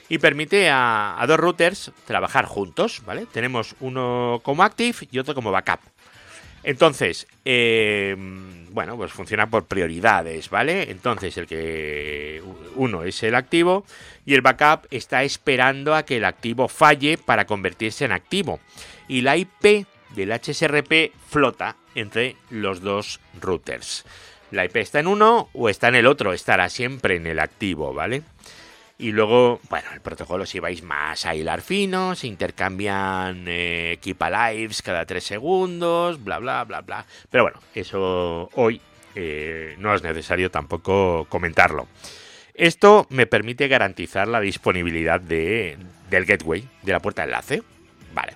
Y permite a, a dos routers trabajar juntos, ¿vale? Tenemos uno como active y otro como backup. Entonces, eh, bueno, pues funciona por prioridades, ¿vale? Entonces, el que uno es el activo y el backup está esperando a que el activo falle para convertirse en activo. Y la IP del HSRP flota entre los dos routers. La IP está en uno o está en el otro, estará siempre en el activo, ¿vale? Y luego, bueno, el protocolo si vais más a hilar fino, se intercambian eh, keep alives cada tres segundos, bla, bla, bla, bla. Pero bueno, eso hoy eh, no es necesario tampoco comentarlo. Esto me permite garantizar la disponibilidad de, del gateway, de la puerta de enlace. Vale.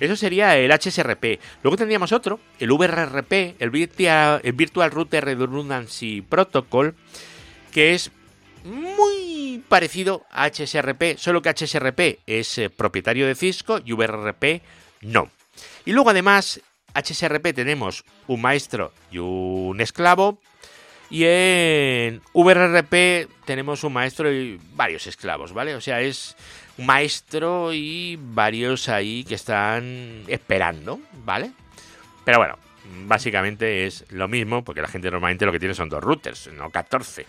Eso sería el HSRP. Luego tendríamos otro, el VRRP, el Virtual, el Virtual Router Redundancy Protocol, que es muy parecido a HSRP, solo que HSRP es eh, propietario de Cisco y VRRP no. Y luego además, HSRP tenemos un maestro y un esclavo. Y en VRRP tenemos un maestro y varios esclavos, ¿vale? O sea, es un maestro y varios ahí que están esperando, ¿vale? Pero bueno, básicamente es lo mismo, porque la gente normalmente lo que tiene son dos routers, no 14.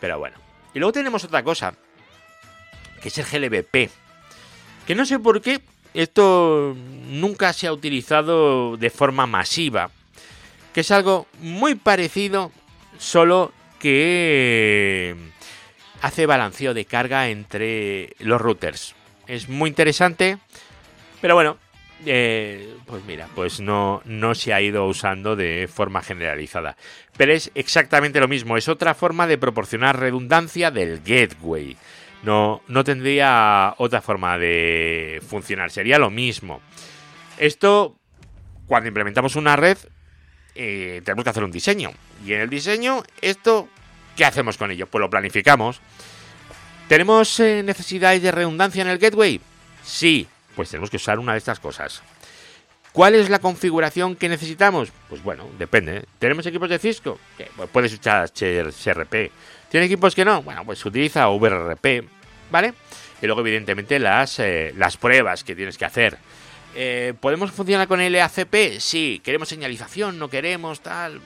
Pero bueno, y luego tenemos otra cosa, que es el GLBP. Que no sé por qué esto nunca se ha utilizado de forma masiva. Que es algo muy parecido, solo que hace balanceo de carga entre los routers. Es muy interesante, pero bueno, eh, pues mira, pues no, no se ha ido usando de forma generalizada. Pero es exactamente lo mismo, es otra forma de proporcionar redundancia del gateway. No, no tendría otra forma de funcionar, sería lo mismo. Esto, cuando implementamos una red, eh, tenemos que hacer un diseño. Y en el diseño, esto, ¿qué hacemos con ello? Pues lo planificamos. ¿Tenemos eh, necesidades de redundancia en el gateway? Sí, pues tenemos que usar una de estas cosas. ¿Cuál es la configuración que necesitamos? Pues bueno, depende. ¿Tenemos equipos de Cisco? Pues puedes usar HRP. ¿Tiene equipos que no? Bueno, pues utiliza VRP, ¿vale? Y luego, evidentemente, las, eh, las pruebas que tienes que hacer. Eh, ¿Podemos funcionar con LACP? Sí. ¿Queremos señalización? ¿No queremos? Tal.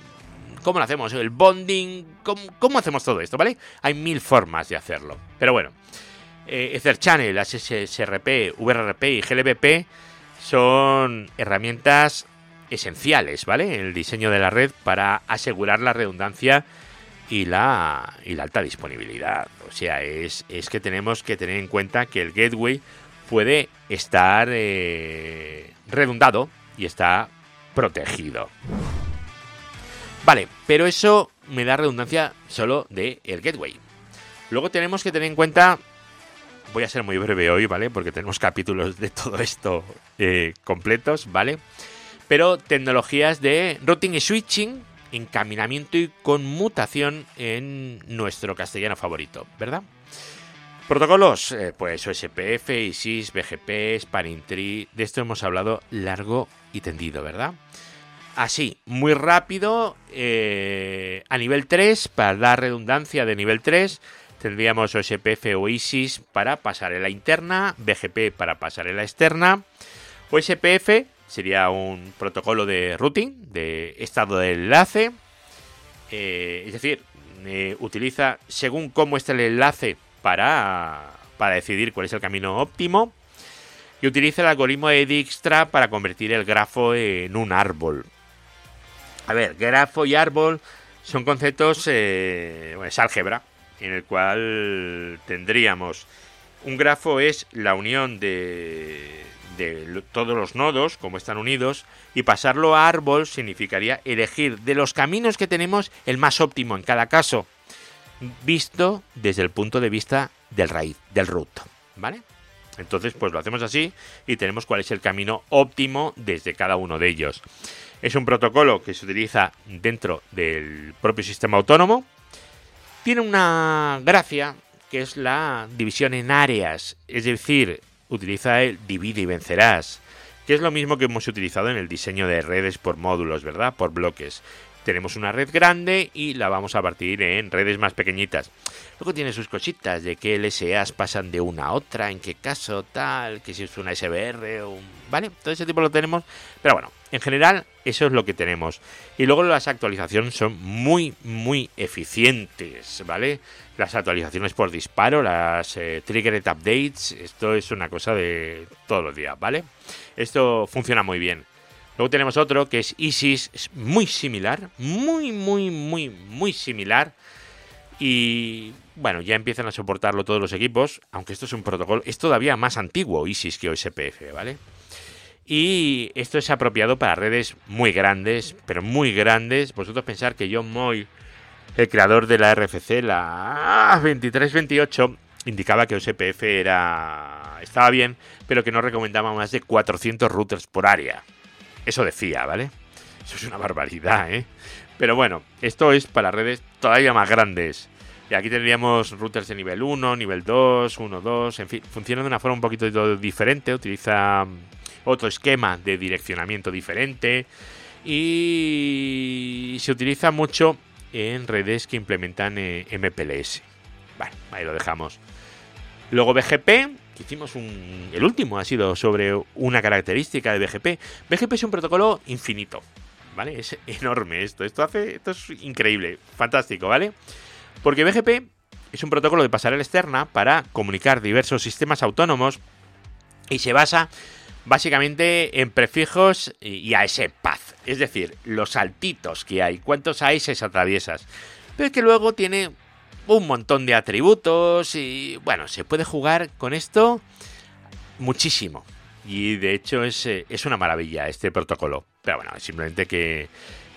¿Cómo lo hacemos? ¿El bonding? ¿Cómo, cómo hacemos todo esto? ¿Vale? Hay mil formas de hacerlo. Pero bueno, eh, Ether Channel, SSRP, VRP y GLBP son herramientas esenciales, ¿vale? En el diseño de la red para asegurar la redundancia y la, y la alta disponibilidad. O sea, es, que tenemos que tener en cuenta que el gateway puede estar eh, redundado y está protegido. Vale, pero eso me da redundancia solo del el gateway. Luego tenemos que tener en cuenta voy a ser muy breve hoy, ¿vale? Porque tenemos capítulos de todo esto eh, completos, ¿vale? Pero tecnologías de routing y switching, encaminamiento y conmutación en nuestro castellano favorito, ¿verdad? Protocolos, eh, pues OSPF, ISIS, BGP, Spanning Tree, de esto hemos hablado largo y tendido, ¿verdad? Así, muy rápido, eh, a nivel 3, para dar redundancia de nivel 3, tendríamos OSPF o ISIS para pasarela interna, BGP para pasarela externa. OSPF sería un protocolo de routing, de estado de enlace. Eh, es decir, eh, utiliza según cómo está el enlace para, para decidir cuál es el camino óptimo. Y utiliza el algoritmo de Dijkstra para convertir el grafo en un árbol. A ver, grafo y árbol son conceptos, eh, bueno, es álgebra, en el cual tendríamos un grafo es la unión de, todos los nodos, como están unidos, y pasarlo a árbol significaría elegir de los caminos que tenemos el más óptimo en cada caso, visto desde el punto de vista del raíz, del root, ¿vale? Entonces, pues lo hacemos así y tenemos cuál es el camino óptimo desde cada uno de ellos. Es un protocolo que se utiliza dentro del propio sistema autónomo. Tiene una gracia que es la división en áreas, es decir, utiliza el divide y vencerás, que es lo mismo que hemos utilizado en el diseño de redes por módulos, ¿verdad? Por bloques tenemos una red grande y la vamos a partir en redes más pequeñitas. Luego tiene sus cositas de qué LSAs pasan de una a otra, en qué caso tal, que si es una SBR un... ¿Vale? Todo ese tipo lo tenemos. Pero bueno, en general eso es lo que tenemos. Y luego las actualizaciones son muy, muy eficientes, ¿vale? Las actualizaciones por disparo, las eh, triggered updates, esto es una cosa de todos los días, ¿vale? Esto funciona muy bien. Luego tenemos otro que es ISIS, es muy similar, muy, muy, muy, muy similar. Y bueno, ya empiezan a soportarlo todos los equipos, aunque esto es un protocolo, es todavía más antiguo ISIS que OSPF, ¿vale? Y esto es apropiado para redes muy grandes, pero muy grandes. Vosotros pensar que John Moy, el creador de la RFC, la 2328, indicaba que OSPF era estaba bien, pero que no recomendaba más de 400 routers por área. Eso decía, ¿vale? Eso es una barbaridad, ¿eh? Pero bueno, esto es para redes todavía más grandes. Y aquí tendríamos routers de nivel 1, nivel 2, 1, 2, en fin, funciona de una forma un poquito diferente, utiliza otro esquema de direccionamiento diferente y se utiliza mucho en redes que implementan eh, MPLS. Vale, ahí lo dejamos. Luego BGP, hicimos un... El último ha sido sobre una característica de BGP. BGP es un protocolo infinito, ¿vale? Es enorme esto. Esto hace... Esto es increíble, fantástico, ¿vale? Porque BGP es un protocolo de pasarela externa para comunicar diversos sistemas autónomos y se basa básicamente en prefijos y ese path, es decir, los saltitos que hay, cuántos AS atraviesas. Pero que luego tiene un montón de atributos y bueno, se puede jugar con esto muchísimo. Y de hecho es, eh, es una maravilla este protocolo. Pero bueno, simplemente que,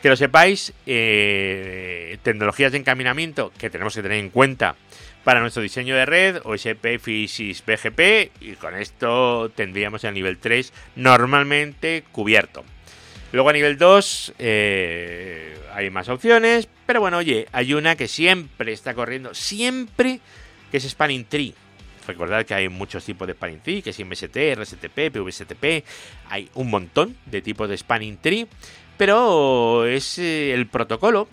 que lo sepáis, eh, tecnologías de encaminamiento que tenemos que tener en cuenta para nuestro diseño de red, OSP, FISIS, BGP, y con esto tendríamos el nivel 3 normalmente cubierto. Luego a nivel 2 eh, hay más opciones, pero bueno, oye, hay una que siempre está corriendo, siempre, que es Spanning Tree. Recordad que hay muchos tipos de Spanning Tree, que es MST, RSTP, PVSTP, hay un montón de tipos de Spanning Tree, pero es eh, el protocolo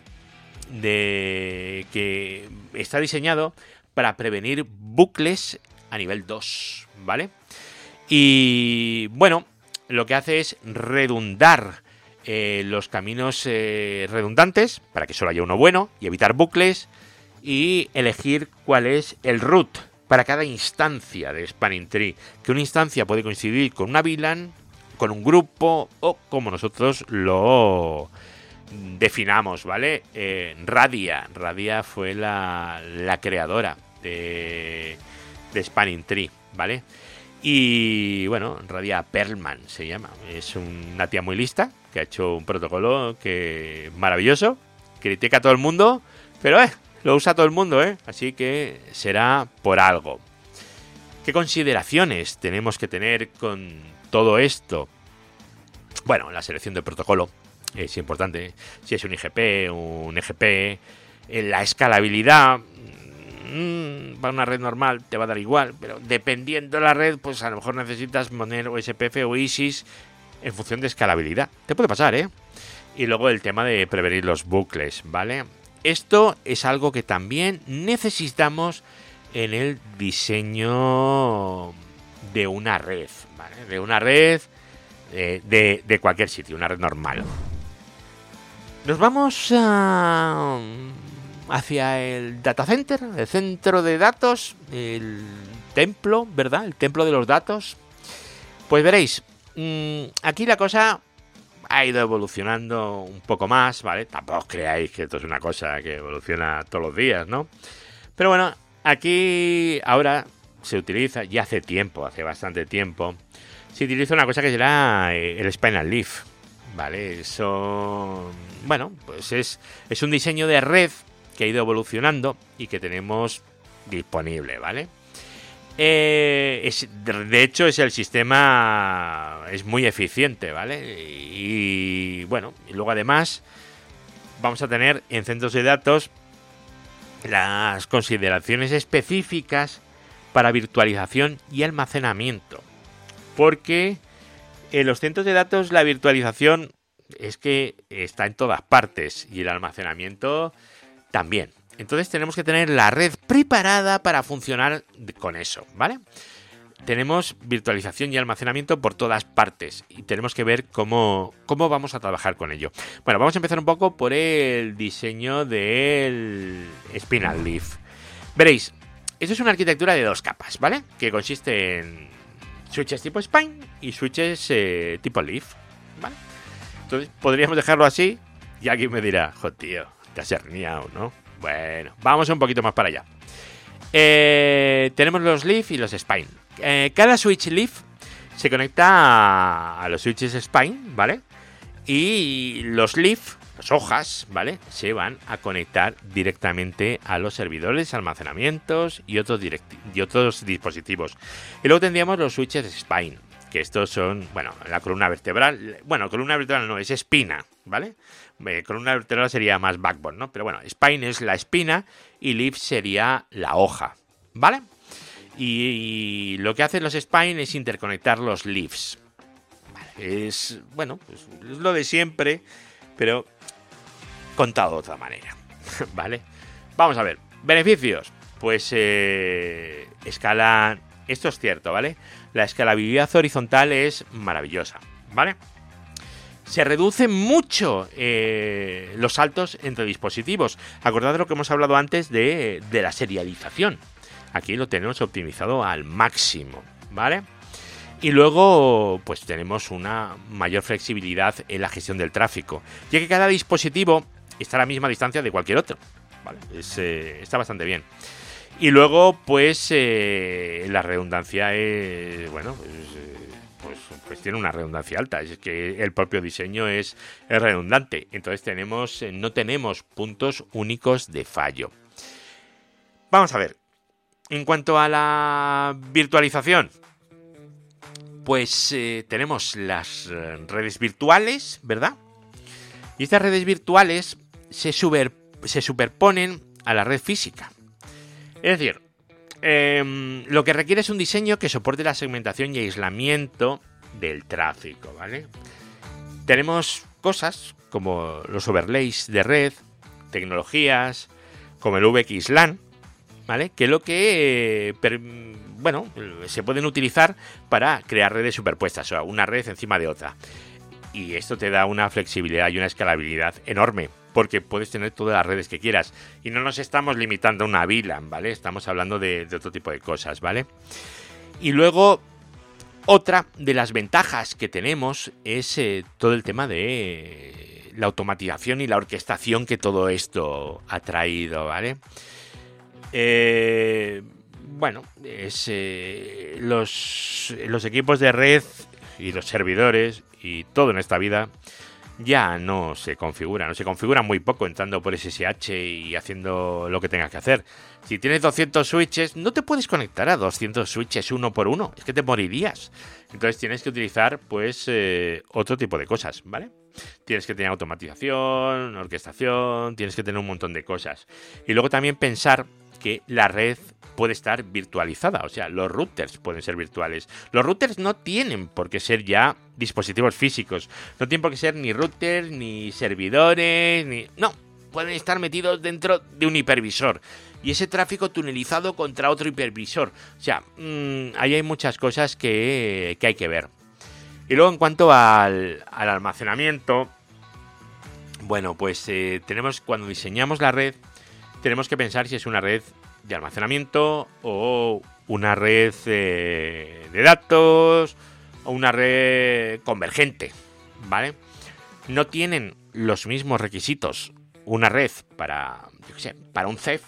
de que está diseñado para prevenir bucles a nivel 2, ¿vale? Y bueno, lo que hace es redundar eh, los caminos eh, redundantes para que solo haya uno bueno y evitar bucles y elegir cuál es el root para cada instancia de Spanning Tree. Que una instancia puede coincidir con una VLAN, con un grupo o como nosotros lo definamos, ¿vale? Eh, Radia. Radia fue la, la creadora de, de Spanning Tree, ¿vale? Y bueno, Radia Perlman se llama. Es una tía muy lista que ha hecho un protocolo que maravilloso. Critica a todo el mundo, pero eh, lo usa todo el mundo, ¿eh? Así que será por algo. ¿Qué consideraciones tenemos que tener con todo esto? Bueno, la selección del protocolo es importante. Si es un IGP, un EGP, la escalabilidad, Mm, para una red normal te va a dar igual, pero dependiendo de la red, pues a lo mejor necesitas poner OSPF o ISIS en función de escalabilidad. Te puede pasar, ¿eh? Y luego el tema de prevenir los bucles, ¿vale? Esto es algo que también necesitamos en el diseño de una red, ¿vale? De una red eh, de, de cualquier sitio, una red normal. Nos vamos a hacia el data center, el centro de datos, el templo, ¿verdad? El templo de los datos. Pues veréis, mm, aquí la cosa ha ido evolucionando un poco más, ¿vale? Tampoco creáis que esto es una cosa que evoluciona todos los días, ¿no? Pero bueno, aquí ahora se utiliza, ya hace tiempo, hace bastante tiempo, se utiliza una cosa que será eh, el Spinal Leaf, ¿vale? Eso, bueno, pues es, es un diseño de red que ha ido evolucionando y que tenemos disponible, ¿vale? Eh, es, de hecho, es el sistema. Es muy eficiente, ¿vale? Y bueno, y luego además vamos a tener en centros de datos las consideraciones específicas para virtualización y almacenamiento. Porque en los centros de datos la virtualización es que está en todas partes y el almacenamiento también. Entonces tenemos que tener la red preparada para funcionar con eso, ¿vale? Tenemos virtualización y almacenamiento por todas partes y tenemos que ver cómo, cómo vamos a trabajar con ello. Bueno, vamos a empezar un poco por el diseño del Spinal Leaf. Veréis, esto es una arquitectura de dos capas, ¿vale? Que consiste en switches tipo Spine y switches eh, tipo Leaf, ¿vale? Entonces podríamos dejarlo así y alguien me dirá, joder, tío, te has herniado, ¿no? Bueno, vamos un poquito más para allá. Eh, tenemos los Leaf y los Spine. Eh, cada switch Leaf se conecta a, los switches Spine, ¿vale? Y los Leaf, hojas, ¿vale? Se van a conectar directamente a los servidores, almacenamientos y otros, y otros dispositivos. Y luego tendríamos los switches Spine, que estos son, bueno, la columna vertebral. Bueno, columna vertebral no, es espina, ¿vale? columna vertebral sería más backbone, ¿no? Pero bueno, spine es la espina y leaf sería la hoja, ¿vale? Y, lo que hacen los spine es interconectar los leaves. es, bueno, pues es lo de siempre, pero contado de otra manera, ¿vale? Vamos a ver, beneficios. Pues eh, escala, esto es cierto, ¿vale? La escalabilidad horizontal es maravillosa, ¿vale? se reducen mucho eh, los saltos entre dispositivos. Acordad de lo que hemos hablado antes de, la serialización. Aquí lo tenemos optimizado al máximo, ¿vale? Y luego, pues tenemos una mayor flexibilidad en la gestión del tráfico, ya que cada dispositivo está a la misma distancia de cualquier otro. ¿vale? Eh, está bastante bien. Y luego, pues, eh, la redundancia es, bueno, pues, pues, pues, tiene una redundancia alta. Es que el propio diseño es, redundante. Entonces tenemos, eh, no tenemos puntos únicos de fallo. Vamos a ver. En cuanto a la virtualización, pues eh, tenemos las eh, redes virtuales, ¿verdad? Y estas redes virtuales se, se superponen a la red física. Es decir, Em, lo que requiere es un diseño que soporte la segmentación y aislamiento del tráfico, ¿vale? Tenemos cosas como los overlays de red, tecnologías como el VXLAN, ¿vale? Que lo que, bueno, se pueden utilizar para crear redes superpuestas, o sea, una red encima de otra. Y esto te da una flexibilidad y una escalabilidad enorme porque puedes tener todas las redes que quieras. Y no nos estamos limitando a una VLAN, ¿vale? Estamos hablando de, otro tipo de cosas, ¿vale? Y luego, otra de las ventajas que tenemos es eh, todo el tema de la automatización y la orquestación que todo esto ha traído, ¿vale? Eh, bueno, es, eh, los, los equipos de red y los servidores y todo en esta vida ya no se configura, no se configura muy poco entrando por SSH y haciendo lo que tengas que hacer. Si tienes 200 switches, no te puedes conectar a 200 switches uno por uno, es que te morirías. Entonces tienes que utilizar pues eh, otro tipo de cosas, ¿vale? Tienes que tener automatización, orquestación, tienes que tener un montón de cosas. Y luego también pensar que la red puede estar virtualizada, o sea, los routers pueden ser virtuales. Los routers no tienen por qué ser ya dispositivos físicos, no tienen por qué ser ni routers, ni servidores, ni... No, pueden estar metidos dentro de un hipervisor. Y ese tráfico tunelizado contra otro hipervisor. O sea, mm, ahí hay muchas cosas que, hay que ver. Y luego en cuanto al, almacenamiento, bueno, pues eh, tenemos cuando diseñamos la red, tenemos que pensar si es una red de almacenamiento o una red eh, de datos o una red convergente, ¿vale? No tienen los mismos requisitos una red para, yo sé, para un CEF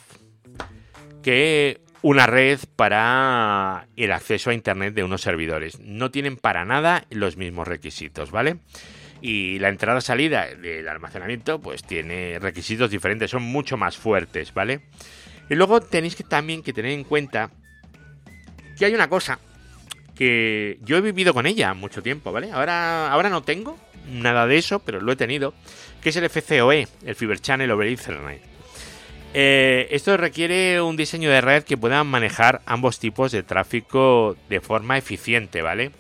que una red para el acceso a Internet de unos servidores. No tienen para nada los mismos requisitos, ¿vale? Y la entrada-salida del almacenamiento pues tiene requisitos diferentes, son mucho más fuertes, ¿vale? Y luego tenéis que también que tener en cuenta que hay una cosa que yo he vivido con ella mucho tiempo, ¿vale? Ahora, ahora no tengo nada de eso, pero lo he tenido, que es el FCOE, el Fiber Channel Over Ethernet. Eh, esto requiere un diseño de red que pueda manejar ambos tipos de tráfico de forma eficiente, ¿vale?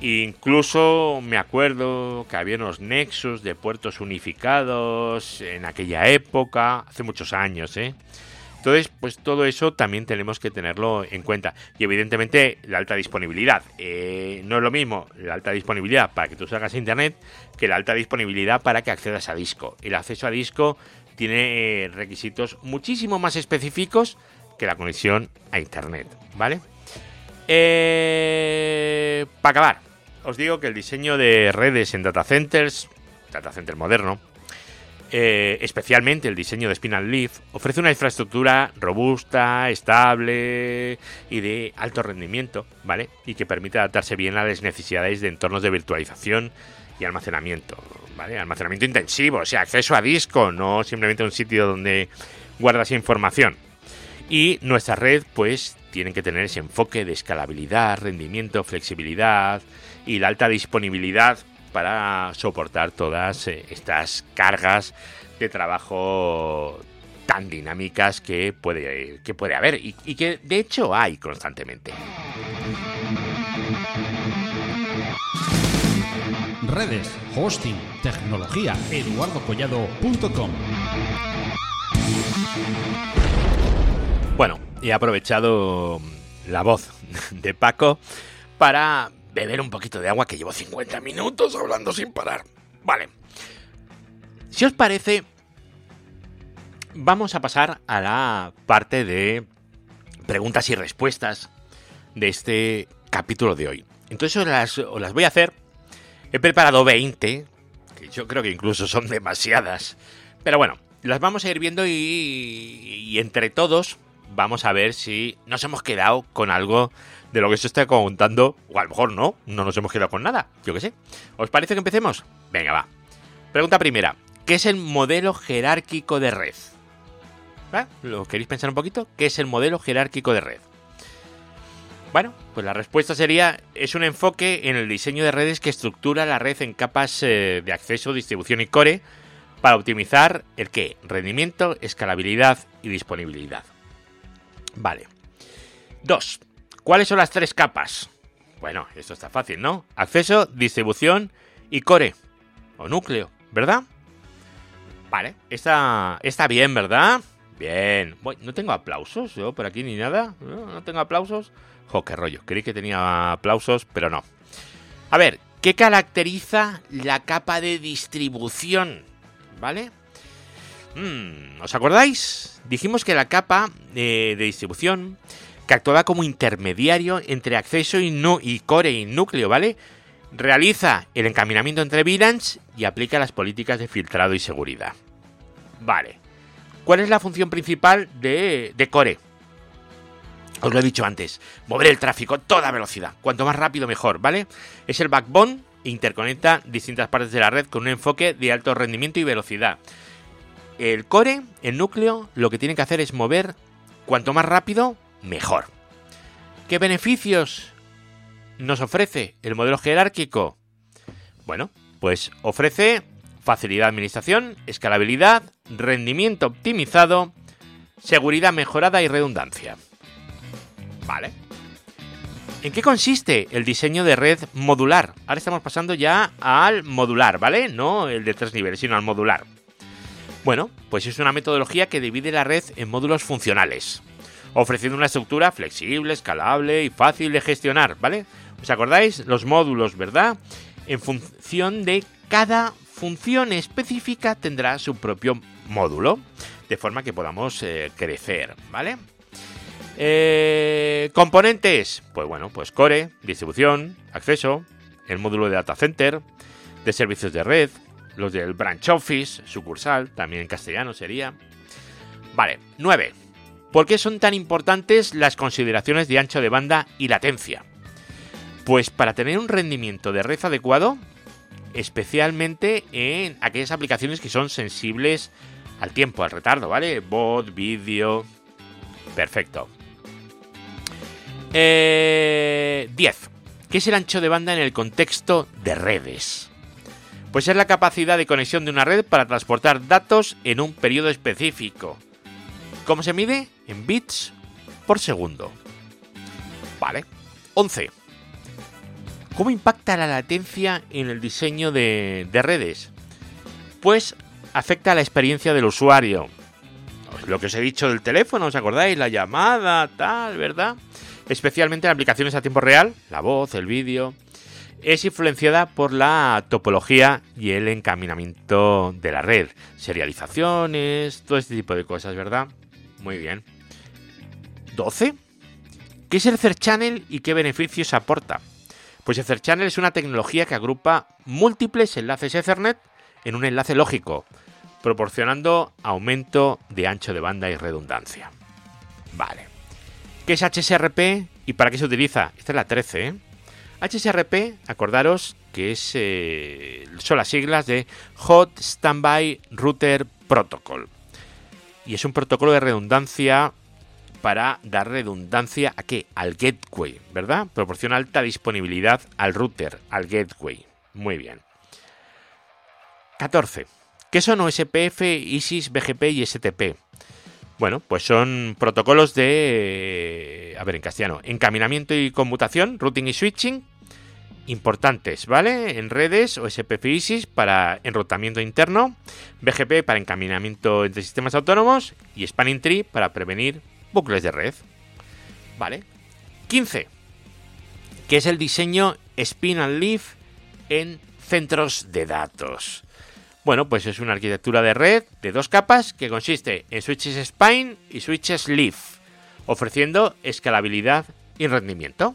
Incluso me acuerdo que había unos nexos de puertos unificados en aquella época, hace muchos años, ¿eh? Entonces, pues todo eso también tenemos que tenerlo en cuenta. Y evidentemente la alta disponibilidad. Eh, no es lo mismo la alta disponibilidad para que tú salgas a internet que la alta disponibilidad para que accedas a disco. El acceso a disco tiene requisitos muchísimo más específicos que la conexión a internet, ¿vale? Eh, para acabar, os digo que el diseño de redes en data centers, data center moderno, eh, especialmente el diseño de Spinal Leaf, ofrece una infraestructura robusta, estable y de alto rendimiento, ¿vale? Y que permite adaptarse bien a las necesidades de entornos de virtualización y almacenamiento, ¿vale? Almacenamiento intensivo, o sea, acceso a disco, no simplemente un sitio donde guardas información. Y nuestra red, pues, tiene que tener ese enfoque de escalabilidad, rendimiento, flexibilidad y la alta disponibilidad para soportar todas eh, estas cargas de trabajo tan dinámicas que puede, que puede haber y, y que de hecho hay constantemente. Redes, hosting, tecnología, eduardocollado.com. Bueno, he aprovechado la voz de Paco para beber un poquito de agua que llevo 50 minutos hablando sin parar. Vale. Si os parece, vamos a pasar a la parte de preguntas y respuestas de este capítulo de hoy. Entonces os las, voy a hacer. He preparado 20, que yo creo que incluso son demasiadas. Pero bueno, las vamos a ir viendo y, y entre todos vamos a ver si nos hemos quedado con algo de lo que se está contando, o a lo mejor no, no nos hemos quedado con nada, yo qué sé. ¿Os parece que empecemos? Venga, va. Pregunta primera, ¿qué es el modelo jerárquico de red? ¿Lo queréis pensar un poquito? ¿Qué es el modelo jerárquico de red? Bueno, pues la respuesta sería, es un enfoque en el diseño de redes que estructura la red en capas eh, de acceso, distribución y core para optimizar el qué? Rendimiento, escalabilidad y disponibilidad. Vale. 2. ¿Cuáles son las tres capas? Bueno, esto está fácil, ¿no? Acceso, distribución y core. O núcleo, ¿verdad? Vale, está, está bien, ¿verdad? Bien. no tengo aplausos yo por aquí ni nada. No, no tengo aplausos. Jo, qué rollo. Creí que tenía aplausos, pero no. A ver, ¿qué caracteriza la capa de distribución? ¿Vale? Mm, ¿Os acordáis? Dijimos que la capa eh, de distribución que actuaba como intermediario entre acceso y, no, y core y núcleo, ¿vale? Realiza el encaminamiento entre VLANs y aplica las políticas de filtrado y seguridad. Vale. ¿Cuál es la función principal de, de Core? Os lo he dicho antes, mover el tráfico a toda velocidad, cuanto más rápido mejor, ¿vale? Es el backbone e interconecta distintas partes de la red con un enfoque de alto rendimiento y velocidad. El core, el núcleo, lo que tiene que hacer es mover cuanto más rápido mejor. ¿Qué beneficios nos ofrece el modelo jerárquico? Bueno, pues ofrece facilidad de administración, escalabilidad, rendimiento optimizado, seguridad mejorada y redundancia. Vale. ¿En qué consiste el diseño de red modular? Ahora estamos pasando ya al modular, ¿vale? No el de tres niveles, sino al modular. Bueno, pues es una metodología que divide la red en módulos funcionales ofreciendo una estructura flexible, escalable y fácil de gestionar, ¿vale? ¿Os acordáis? Los módulos, ¿verdad? En función de cada función específica tendrá su propio módulo, de forma que podamos eh, crecer, ¿vale? Eh, componentes, pues bueno, pues core, distribución, acceso, el módulo de data center, de servicios de red, los del branch office, sucursal, también en castellano sería. Vale, 9. ¿Por qué son tan importantes las consideraciones de ancho de banda y latencia? Pues para tener un rendimiento de red adecuado, especialmente en aquellas aplicaciones que son sensibles al tiempo, al retardo, ¿vale? Bot, vídeo. Perfecto. Eh, 10. ¿Qué es el ancho de banda en el contexto de redes? Pues es la capacidad de conexión de una red para transportar datos en un periodo específico. ¿Cómo se mide? En bits por segundo. Vale. 11. ¿Cómo impacta la latencia en el diseño de, de redes? Pues afecta a la experiencia del usuario. Lo que os he dicho del teléfono, ¿os acordáis? La llamada, tal, ¿verdad? Especialmente en aplicaciones a tiempo real, la voz, el vídeo. Es influenciada por la topología y el encaminamiento de la red. Serializaciones, todo este tipo de cosas, ¿verdad? Muy bien. 12. ¿Qué es el Third Channel y qué beneficios aporta? Pues el Third Channel es una tecnología que agrupa múltiples enlaces Ethernet en un enlace lógico, proporcionando aumento de ancho de banda y redundancia. Vale. ¿Qué es HSRP y para qué se utiliza? Esta es la 13. ¿eh? HSRP, acordaros que es, eh, son las siglas de Hot Standby Router Protocol. Y es un protocolo de redundancia para dar redundancia a qué? Al gateway, ¿verdad? Proporciona alta disponibilidad al router, al gateway. Muy bien. 14. ¿Qué son OSPF, ISIS, BGP y STP? Bueno, pues son protocolos de, a ver, en castellano, encaminamiento y conmutación, routing y switching, importantes, ¿vale? En redes, OSPF ISIS para enrutamiento interno, BGP para encaminamiento entre sistemas autónomos y Spanning Tree para prevenir bucles de red. ¿Vale? 15. Que es el diseño Spin and Leaf en centros de datos. Bueno, pues es una arquitectura de red de dos capas que consiste en switches spine y switches leaf, ofreciendo escalabilidad y rendimiento.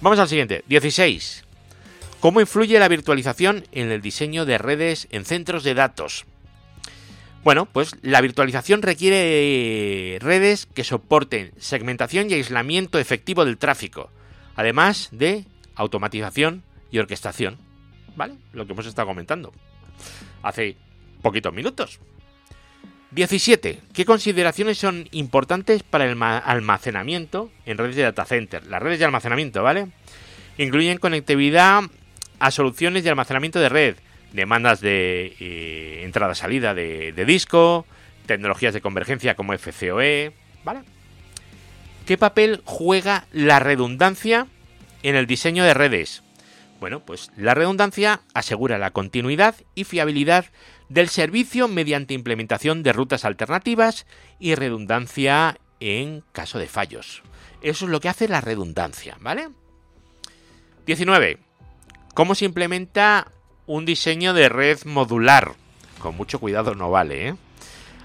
Vamos al siguiente, 16. ¿Cómo influye la virtualización en el diseño de redes en centros de datos? Bueno, pues la virtualización requiere redes que soporten segmentación y aislamiento efectivo del tráfico, además de automatización y orquestación. ¿Vale? Lo que hemos estado comentando hace poquitos minutos. 17. ¿Qué consideraciones son importantes para el almacenamiento en redes de data center? Las redes de almacenamiento, ¿vale? Incluyen conectividad a soluciones de almacenamiento de red, demandas de eh, entrada-salida de, de disco, tecnologías de convergencia como FCOE, ¿vale? ¿Qué papel juega la redundancia en el diseño de redes? Bueno, pues la redundancia asegura la continuidad y fiabilidad del servicio mediante implementación de rutas alternativas y redundancia en caso de fallos. Eso es lo que hace la redundancia, ¿vale? 19. ¿Cómo se implementa un diseño de red modular? Con mucho cuidado no vale, ¿eh?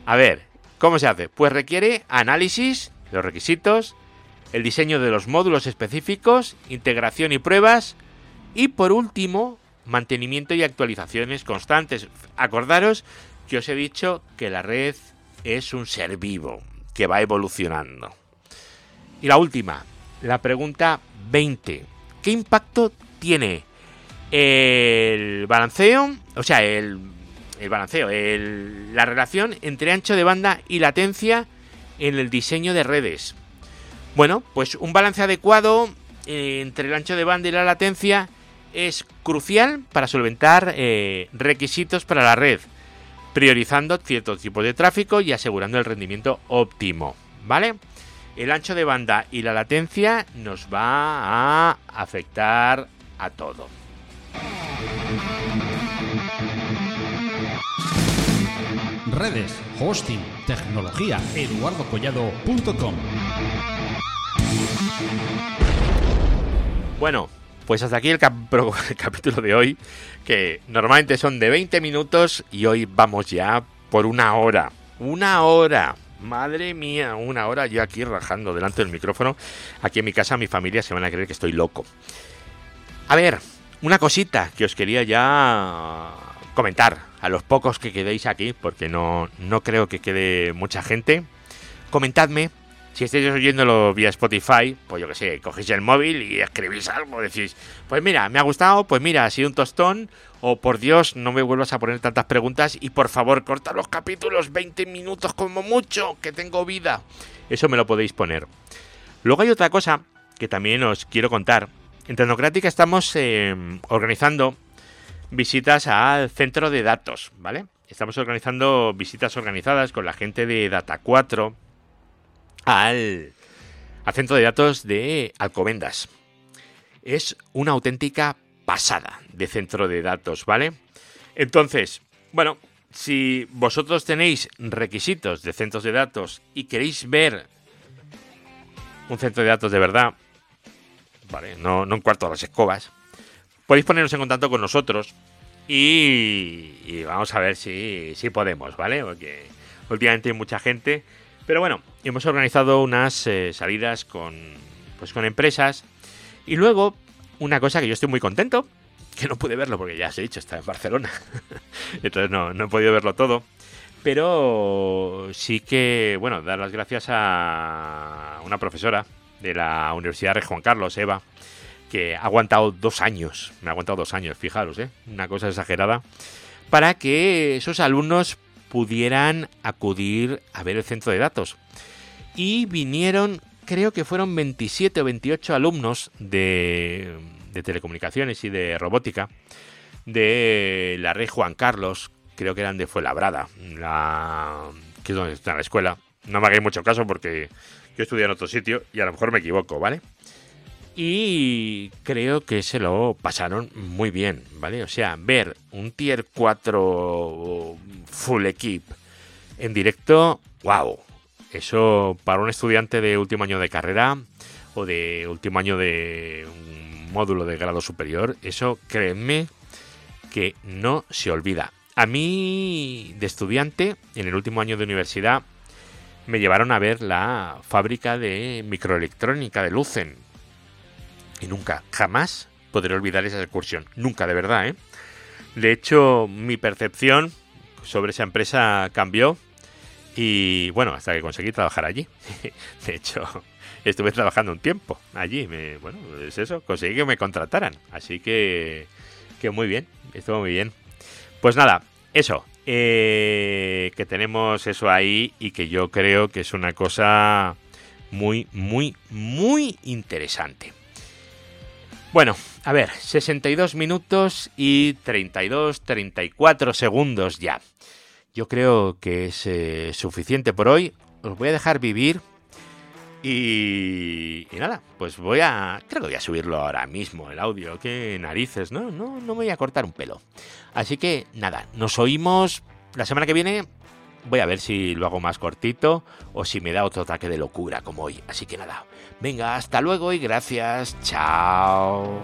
A ver, ¿cómo se hace? Pues requiere análisis los requisitos, el diseño de los módulos específicos, integración y pruebas, y por último, mantenimiento y actualizaciones constantes. Acordaros que os he dicho que la red es un ser vivo que va evolucionando. Y la última, la pregunta 20. ¿Qué impacto tiene el balanceo? O sea, el, el balanceo, la relación entre ancho de banda y latencia en el diseño de redes. Bueno, pues un balance adecuado eh, entre el ancho de banda y la latencia es crucial para solventar eh, requisitos para la red, priorizando ciertos tipos de tráfico y asegurando el rendimiento óptimo. ¿Vale? El ancho de banda y la latencia nos va a afectar a todo. Redes, hosting, tecnología, eduardocollado.com. Bueno, pues hasta aquí el, capítulo de hoy, que normalmente son de 20 minutos y hoy vamos ya por una hora. Una hora. Madre mía, una hora yo aquí rajando delante del micrófono. Aquí en mi casa mi familia se van a creer que estoy loco. A ver, una cosita que os quería ya comentar a los pocos que quedéis aquí, porque no, no creo que quede mucha gente. Comentadme si estáis oyéndolo vía Spotify, pues yo que sé, cogéis el móvil y escribís algo, decís, pues mira, me ha gustado, pues mira, ha sido un tostón, o por Dios, no me vuelvas a poner tantas preguntas y por favor, corta los capítulos 20 minutos como mucho, que tengo vida. Eso me lo podéis poner. Luego hay otra cosa que también os quiero contar. En Tecnocrática estamos em, organizando visitas al centro de datos, ¿vale? Estamos organizando visitas organizadas con la gente de Data 4 al, centro de datos de Alcobendas. Es una auténtica pasada de centro de datos, ¿vale? Entonces, bueno, si vosotros tenéis requisitos de centros de datos y queréis ver un centro de datos de verdad, vale, no, no un cuarto de las escobas, podéis poneros en contacto con nosotros y, vamos a ver si, si, podemos, ¿vale? Porque últimamente hay mucha gente, pero bueno, hemos organizado unas eh, salidas con, pues con empresas y luego una cosa que yo estoy muy contento, que no pude verlo porque ya os he dicho, está en Barcelona, entonces no, no he podido verlo todo. Pero sí que, bueno, dar las gracias a una profesora de la Universidad de Juan Carlos, Eva, que ha aguantado dos años, me ha aguantado dos años, fijaros, ¿eh? una cosa exagerada, para que esos alumnos pudieran acudir a ver el centro de datos. Y vinieron, creo que fueron 27 o 28 alumnos de, de telecomunicaciones y de robótica de la red Juan Carlos, creo que eran de Fuenlabrada, la, que es donde está la escuela. No me hagáis mucho caso porque yo estudié en otro sitio y a lo mejor me equivoco, ¿vale? Y creo que se lo pasaron muy bien, ¿vale? O sea, ver un Tier 4 full equip en directo, wow. Eso para un estudiante de último año de carrera o de último año de un módulo de grado superior, eso créeme que no se olvida. A mí, de estudiante, en el último año de universidad, me llevaron a ver la fábrica de microelectrónica de Lucen, y nunca, jamás podré olvidar esa excursión. Nunca, de verdad, ¿eh? De hecho, mi percepción sobre esa empresa cambió y bueno, hasta que conseguí trabajar allí. De hecho, estuve trabajando un tiempo allí. Me, bueno, es eso, conseguí que me contrataran. Así que, que muy bien, estuvo muy bien. Pues nada, eso, eh, que tenemos eso ahí y que yo creo que es una cosa muy, muy, muy interesante. Bueno, a ver, 62 minutos y 32, 34 segundos ya. Yo creo que es eh, suficiente por hoy. Os voy a dejar vivir. Y, y, nada, pues voy a... Creo que voy a subirlo ahora mismo, el audio. Qué narices, ¿no? No, no me voy a cortar un pelo. Así que nada, nos oímos la semana que viene. Voy a ver si lo hago más cortito o si me da otro ataque de locura como hoy. Así que nada, Venga, hasta luego y gracias. Chao.